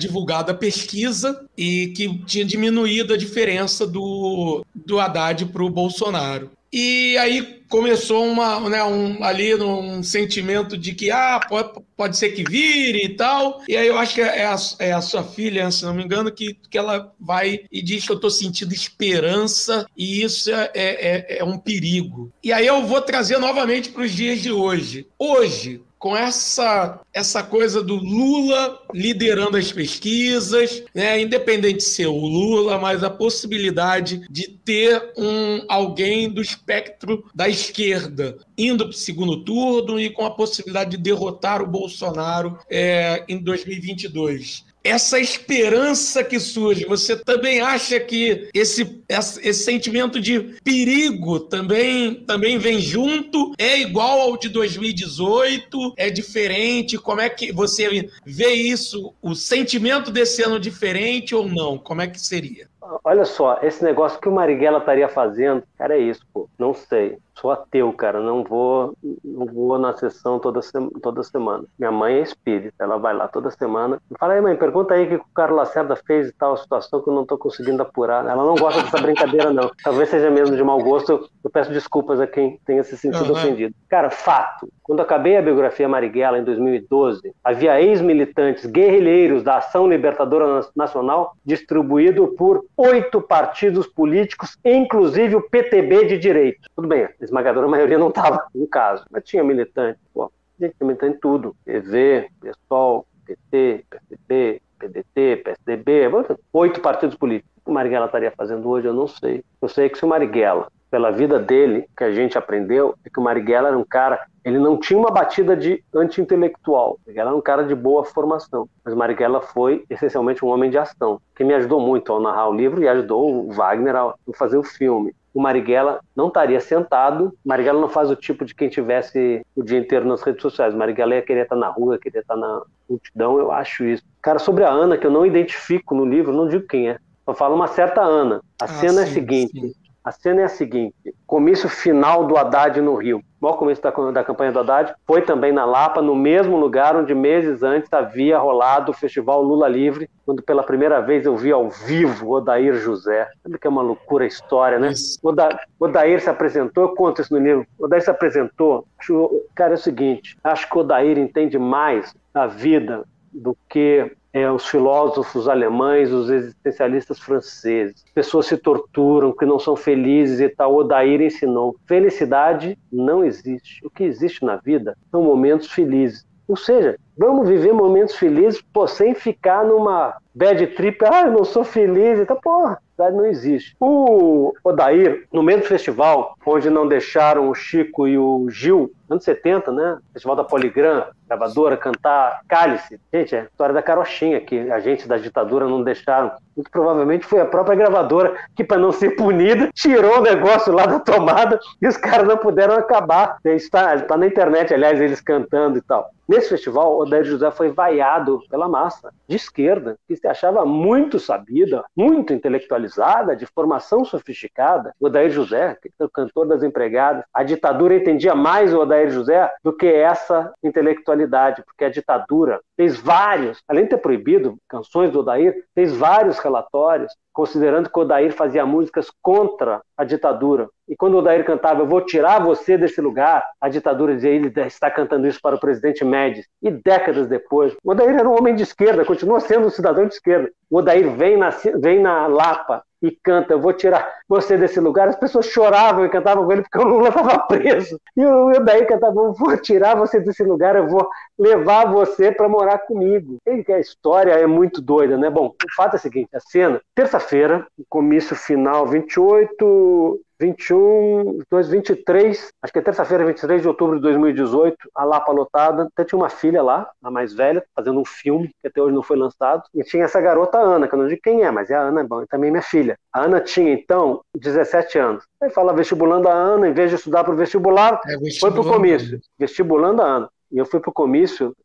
a pesquisa e que tinha diminuído a diferença do, do Haddad para o Bolsonaro. E aí começou uma, né, um, ali um sentimento de que ah, pode, pode ser que vire e tal. E aí eu acho que é a, é a sua filha, se não me engano, que, que ela vai e diz que eu estou sentindo esperança e isso é, é, é um perigo. E aí eu vou trazer novamente para os dias de hoje. Hoje, com essa, essa coisa do Lula liderando as pesquisas, né? independente de ser o Lula, mas a possibilidade de ter um alguém do espectro da esquerda indo para o segundo turno e com a possibilidade de derrotar o Bolsonaro é, em 2022 essa esperança que surge, você também acha que esse, esse sentimento de perigo também, também vem junto? É igual ao de 2018? É diferente? Como é que você vê isso? O sentimento desse ano diferente ou não? Como é que seria? Olha só, esse negócio que o Marighella estaria fazendo, cara, é isso, pô. Não sei. Sou ateu, cara. Não vou, não vou na sessão toda, toda semana. Minha mãe é espírita, ela vai lá toda semana. Fala aí, mãe, pergunta aí o que o Carlos Lacerda fez e tal situação que eu não estou conseguindo apurar. Ela não gosta dessa brincadeira, não. Talvez seja mesmo de mau gosto. Eu peço desculpas a quem tenha se sentido uhum. ofendido. Cara, fato. Quando acabei a biografia Marighella em 2012, havia ex-militantes guerrilheiros da Ação Libertadora Nacional distribuído por oito partidos políticos, inclusive o PTB de direito. Tudo bem, a esmagadora maioria não estava no caso, mas tinha militante. Pô, gente militante tudo. PV, PSOL, PT, PSDB, PDT, PSDB, oito partidos políticos. O que Marighella estaria fazendo hoje, eu não sei. Eu sei que se o Marighella pela vida dele, que a gente aprendeu, é que o Marighella era um cara, ele não tinha uma batida de anti-intelectual, ele era um cara de boa formação, mas Marighella foi essencialmente um homem de ação, que me ajudou muito ao narrar o livro e ajudou o Wagner a fazer o filme. O Marighella não estaria sentado, Marighella não faz o tipo de quem tivesse o dia inteiro nas redes sociais, Marighella ia querer estar na rua, queria estar na multidão, eu acho isso. Cara, sobre a Ana, que eu não identifico no livro, não digo quem é, eu falo uma certa Ana. A ah, cena sim, é a seguinte: sim. A cena é a seguinte: comício final do Haddad no Rio. O maior comício da, da, campanha do Haddad foi também na Lapa, no mesmo lugar onde meses antes havia rolado o Festival Lula Livre, quando pela primeira vez eu vi ao vivo Odair José. Sabe que é uma loucura a história, né? Oda, Odair se apresentou, eu conto isso no livro. Odair se apresentou. Acho, cara, é o seguinte: acho que Odair entende mais a vida do que é, os filósofos alemães, os existencialistas franceses. Pessoas se torturam, que não são felizes e tal. Odair ensinou: felicidade não existe. O que existe na vida são momentos felizes. Ou seja, vamos viver momentos felizes pô, sem ficar numa bad trip. Ah, eu não sou feliz. Então, porra, não existe. O Odair, no mesmo festival, onde não deixaram o Chico e o Gil, anos 70, né? Festival da Poligram, gravadora, cantar Cálice. Gente, é a história da carochinha, que agentes da ditadura não deixaram. Muito provavelmente foi a própria gravadora que, para não ser punida, tirou o negócio lá da tomada e os caras não puderam acabar. Está, está na internet, aliás, eles cantando e tal. Nesse festival, Odair José foi vaiado pela massa de esquerda, que se achava muito sabida, muito intelectualizada, de formação sofisticada. O Odair José, que o cantor das empregadas, a ditadura entendia mais o Odair José do que essa intelectualidade, porque a ditadura fez vários, além de ter proibido canções do Odair, fez vários relatórios considerando que Odair fazia músicas contra a ditadura. E quando Odair cantava, eu vou tirar você desse lugar, a ditadura dizia, ele está cantando isso para o presidente Médici. E décadas depois, Odair era um homem de esquerda, continua sendo um cidadão de esquerda. O Odair vem na, vem na Lapa e canta, eu vou tirar você desse lugar. As pessoas choravam e cantavam com ele porque o Lula estava preso. E o Odair cantava, eu vou tirar você desse lugar, eu vou levar você para morar comigo. E a história é muito doida, né? Bom, o fato é o seguinte, a cena, terça-feira, comício final 28 21, 23, acho que é terça-feira, 23 de outubro de 2018, a Lapa lotada. Até tinha uma filha lá, a mais velha, fazendo um filme que até hoje não foi lançado. E tinha essa garota Ana, que eu não digo quem é, mas é a Ana, bom, e também minha filha. A Ana tinha, então, 17 anos. Aí fala vestibulando a Ana, em vez de estudar para o vestibular, é, foi para o comício. Vestibulando a Ana. E eu fui para o comício,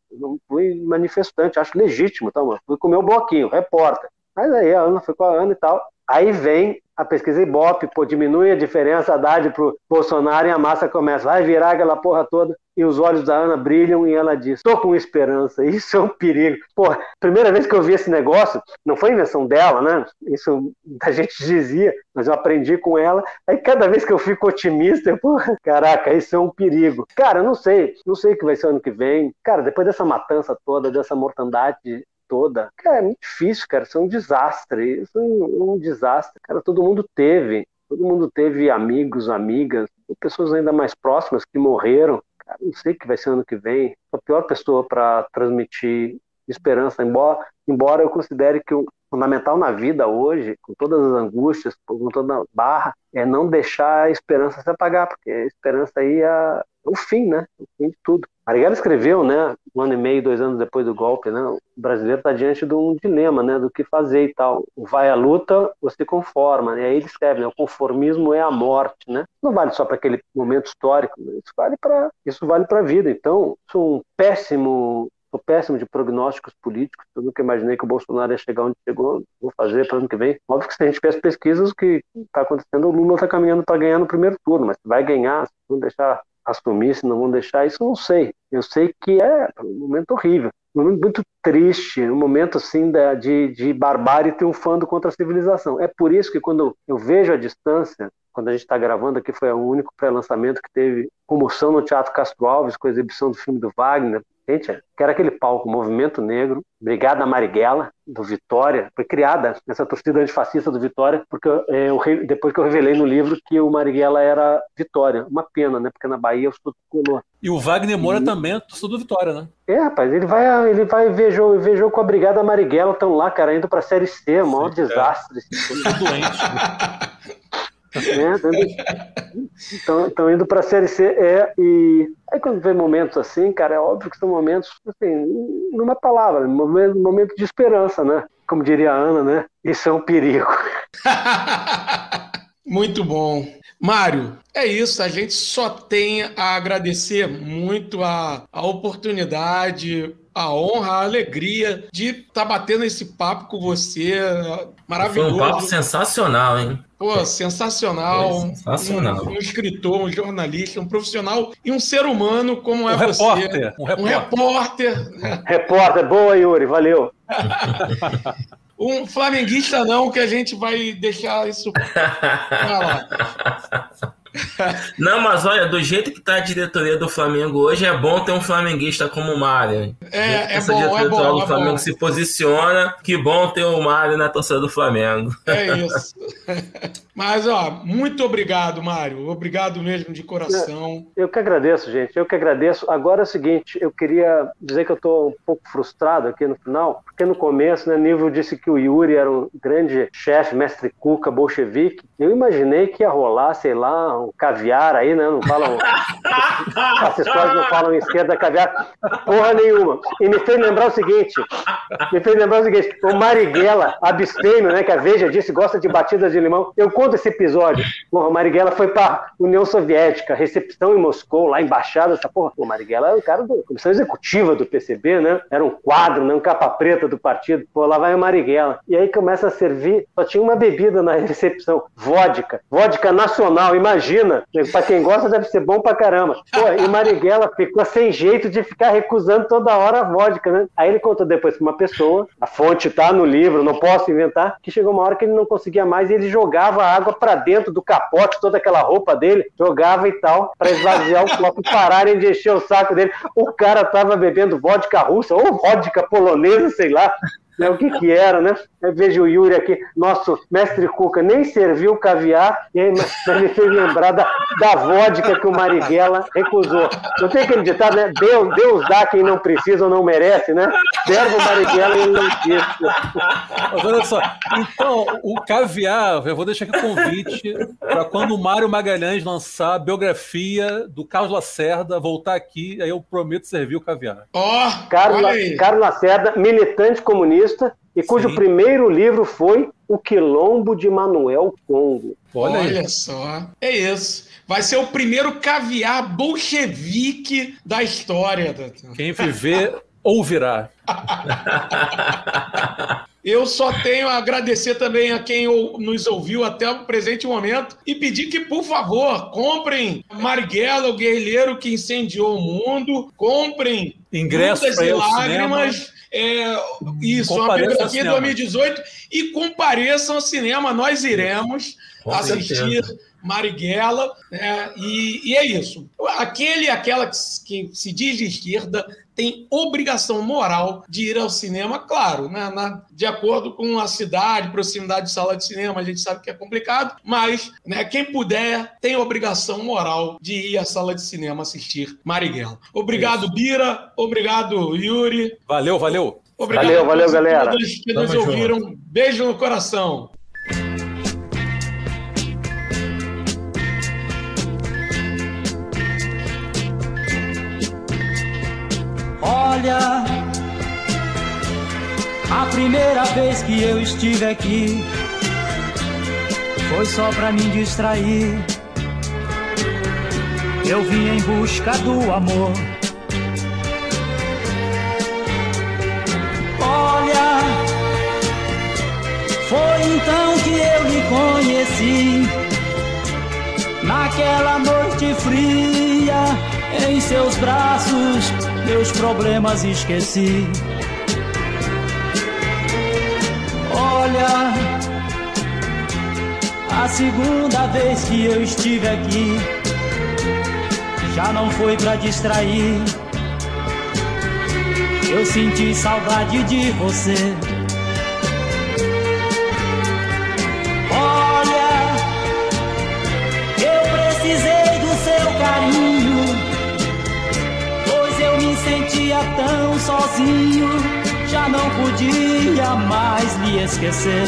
fui manifestante, acho legítimo, tá, mano? Fui com o meu bloquinho, repórter. Mas aí a Ana foi com a Ana e tal. Aí vem a pesquisa Ibope, pô, diminui a diferença, para pro Bolsonaro e a massa começa, vai virar aquela porra toda e os olhos da Ana brilham e ela diz, tô com esperança, isso é um perigo. Pô, primeira vez que eu vi esse negócio, não foi invenção dela, né? Isso a gente dizia, mas eu aprendi com ela. Aí cada vez que eu fico otimista, eu, pô, caraca, isso é um perigo. Cara, eu não sei, não sei o que vai ser ano que vem. Cara, depois dessa matança toda, dessa mortandade toda. Cara, é muito difícil, cara. Isso é um desastre. Isso é um, um desastre. Cara, todo mundo teve. Todo mundo teve amigos, amigas, pessoas ainda mais próximas que morreram. Cara, não sei o que vai ser ano que vem. A pior pessoa para transmitir esperança, embora, embora eu considere que o fundamental na vida hoje, com todas as angústias, com toda a barra, é não deixar a esperança se apagar, porque a esperança aí é o fim, né? O fim de tudo. Marighella escreveu, né, um ano e meio, dois anos depois do golpe, né, o brasileiro está diante de um dilema, né, do que fazer e tal. Vai à luta, você se conforma, né? E aí ele escreve, né, o conformismo é a morte, né? Não vale só para aquele momento histórico, isso vale para isso vale para a vida. Então, sou um péssimo Sou péssimo de prognósticos políticos. Eu nunca imaginei que o Bolsonaro ia chegar onde chegou. Vou fazer para o ano que vem. Óbvio que se a gente fez pesquisas, o que está acontecendo, o Lula está caminhando para ganhar no primeiro turno, mas vai ganhar, se não deixar assumir, se não vão deixar, isso eu não sei. Eu sei que é um momento horrível, um momento muito triste, um momento assim de, de barbárie triunfando contra a civilização. É por isso que quando eu vejo a distância, quando a gente está gravando aqui, foi o único pré-lançamento que teve comoção no Teatro Castro Alves com a exibição do filme do Wagner, Que era aquele palco Movimento Negro, Brigada Marighella, do Vitória, foi criada essa torcida antifascista do Vitória, porque é, eu, depois que eu revelei no livro que o Marighella era Vitória. Uma pena, né? Porque na Bahia eu sou tricolor. E o Wagner Moura e... também é torcedor do Vitória, né? É, rapaz, ele vai, ele vai ver jogo, ver jogo com a Brigada Marighella, estão lá, cara, indo pra Série C, maior Sim, desastre. É. doente. Estão né? indo para a Série C. É, e aí quando vem momentos assim, cara, é óbvio que são momentos, assim, numa palavra, momento, momento de esperança, né? Como diria a Ana, né? Isso é um perigo. Muito bom. Mário, é isso. A gente só tem a agradecer muito a, a oportunidade, a honra, a alegria de estar tá batendo esse papo com você. Maravilhoso. Foi um papo sensacional, hein? Pô, sensacional. sensacional. Um, um, escritor, um jornalista, um profissional e um ser humano como é um você. Repórter, um repórter. Um repórter. repórter, boa, Yuri, valeu. um flamenguista não, que a gente vai deixar isso pra lá. Não, mas olha, do jeito que tá a diretoria do Flamengo hoje, é bom ter um flamenguista como o Mário. É, é Essa bom, é diretoria bom, do é Flamengo bom. se posiciona. Que bom ter o Mário na torcida do Flamengo. É isso. Mas, ó, muito obrigado, Mário. Obrigado mesmo de coração. Eu que agradeço, gente. Eu que agradeço. Agora é o seguinte, eu queria dizer que eu estou um pouco frustrado aqui no final, porque no começo, né, Nível disse que o Yuri era um grande chefe, mestre Cuca, bolchevique. Eu imaginei que ia rolar, sei lá, um caviar aí, né? Não falam. As histórias não falam esquerda caviar. Porra nenhuma. E me fez lembrar o seguinte: me fez lembrar o seguinte: o Marighella, abstêmio, né? Que a Veja disse, gosta de batidas de limão. Eu conto esse episódio. Porra, o Marighella foi para União Soviética, recepção em Moscou, lá embaixada, essa porra. O Marighella era o cara da comissão executiva do PCB, né? Era um quadro, né? Um capa preta do partido. Pô, lá vai o Marighella. E aí começa a servir, só tinha uma bebida na recepção, vodka. Vodka nacional, imagina. Pra quem gosta deve ser bom pra caramba. Pô, e Marighella ficou sem jeito de ficar recusando toda hora a vodka, né? Aí ele contou depois pra uma pessoa, a fonte tá no livro, não posso inventar, que chegou uma hora que ele não conseguia mais e ele jogava água pra dentro do capote, toda aquela roupa dele, jogava e tal, pra esvaziar o copo e pararem de encher o saco dele. O cara tava bebendo vodka russa ou vodka polonesa, sei lá. Né, o que que era, né? Eu vejo o Yuri aqui, nosso mestre Cuca, nem serviu caviar, e aí mas mas me fez lembrar da, da vodka que o Marighella recusou. Não tem aquele ditado, né? Deus, Deus dá quem não precisa ou não merece, né? Serve o Marighella e ele não quis. Mas olha só, então, o caviar, eu vou deixar aqui o convite para quando o Mário Magalhães lançar a biografia do Carlos Lacerda, voltar aqui, aí eu prometo servir o caviar. Ó, Carlos, olha aí. Carlos Lacerda, militante comunista, e cujo Sim. primeiro livro foi O Quilombo de Manuel Congo. Olha, Olha só. É isso. Vai ser o primeiro caviar bolchevique da história. Quem viver, ouvirá. Eu só tenho a agradecer também a quem nos ouviu até o presente momento e pedir que, por favor, comprem Marighella, o guerrilheiro que incendiou o mundo, comprem Ingresso Lutas para e ao cinema. É, isso, uma Compareça ao biografia de cinema. 2018 e compareçam ao cinema, nós iremos Com assistir certeza. Marighella, né, e, e é isso. Aquele e aquela que, que se diz de esquerda tem obrigação moral de ir ao cinema, claro, né, na- de acordo com a cidade, proximidade de sala de cinema, a gente sabe que é complicado, mas né, quem puder tem obrigação moral de ir à sala de cinema assistir Marighella. Obrigado, Bira, obrigado, Yuri. Valeu, valeu. Obrigado Valeu, a valeu, todos galera. que nos junto. ouviram. Beijo no coração. Olha, a primeira vez que eu estive aqui foi só pra me distrair. Eu vim em busca do amor. Olha, foi então que eu lhe conheci. Naquela noite fria, em seus braços, meus problemas esqueci. Olha, a segunda vez que eu estive aqui, já não foi pra distrair. Eu senti saudade de você. tão sozinho, já não podia mais me esquecer.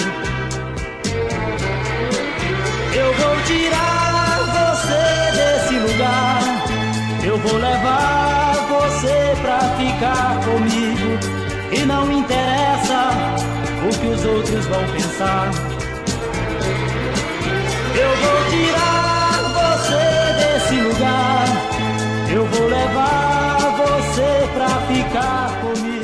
Eu vou tirar você desse lugar, eu vou levar você pra ficar comigo. E não interessa o que os outros vão pensar. Eu vou tirar você desse lugar, eu vou levar ficar comigo.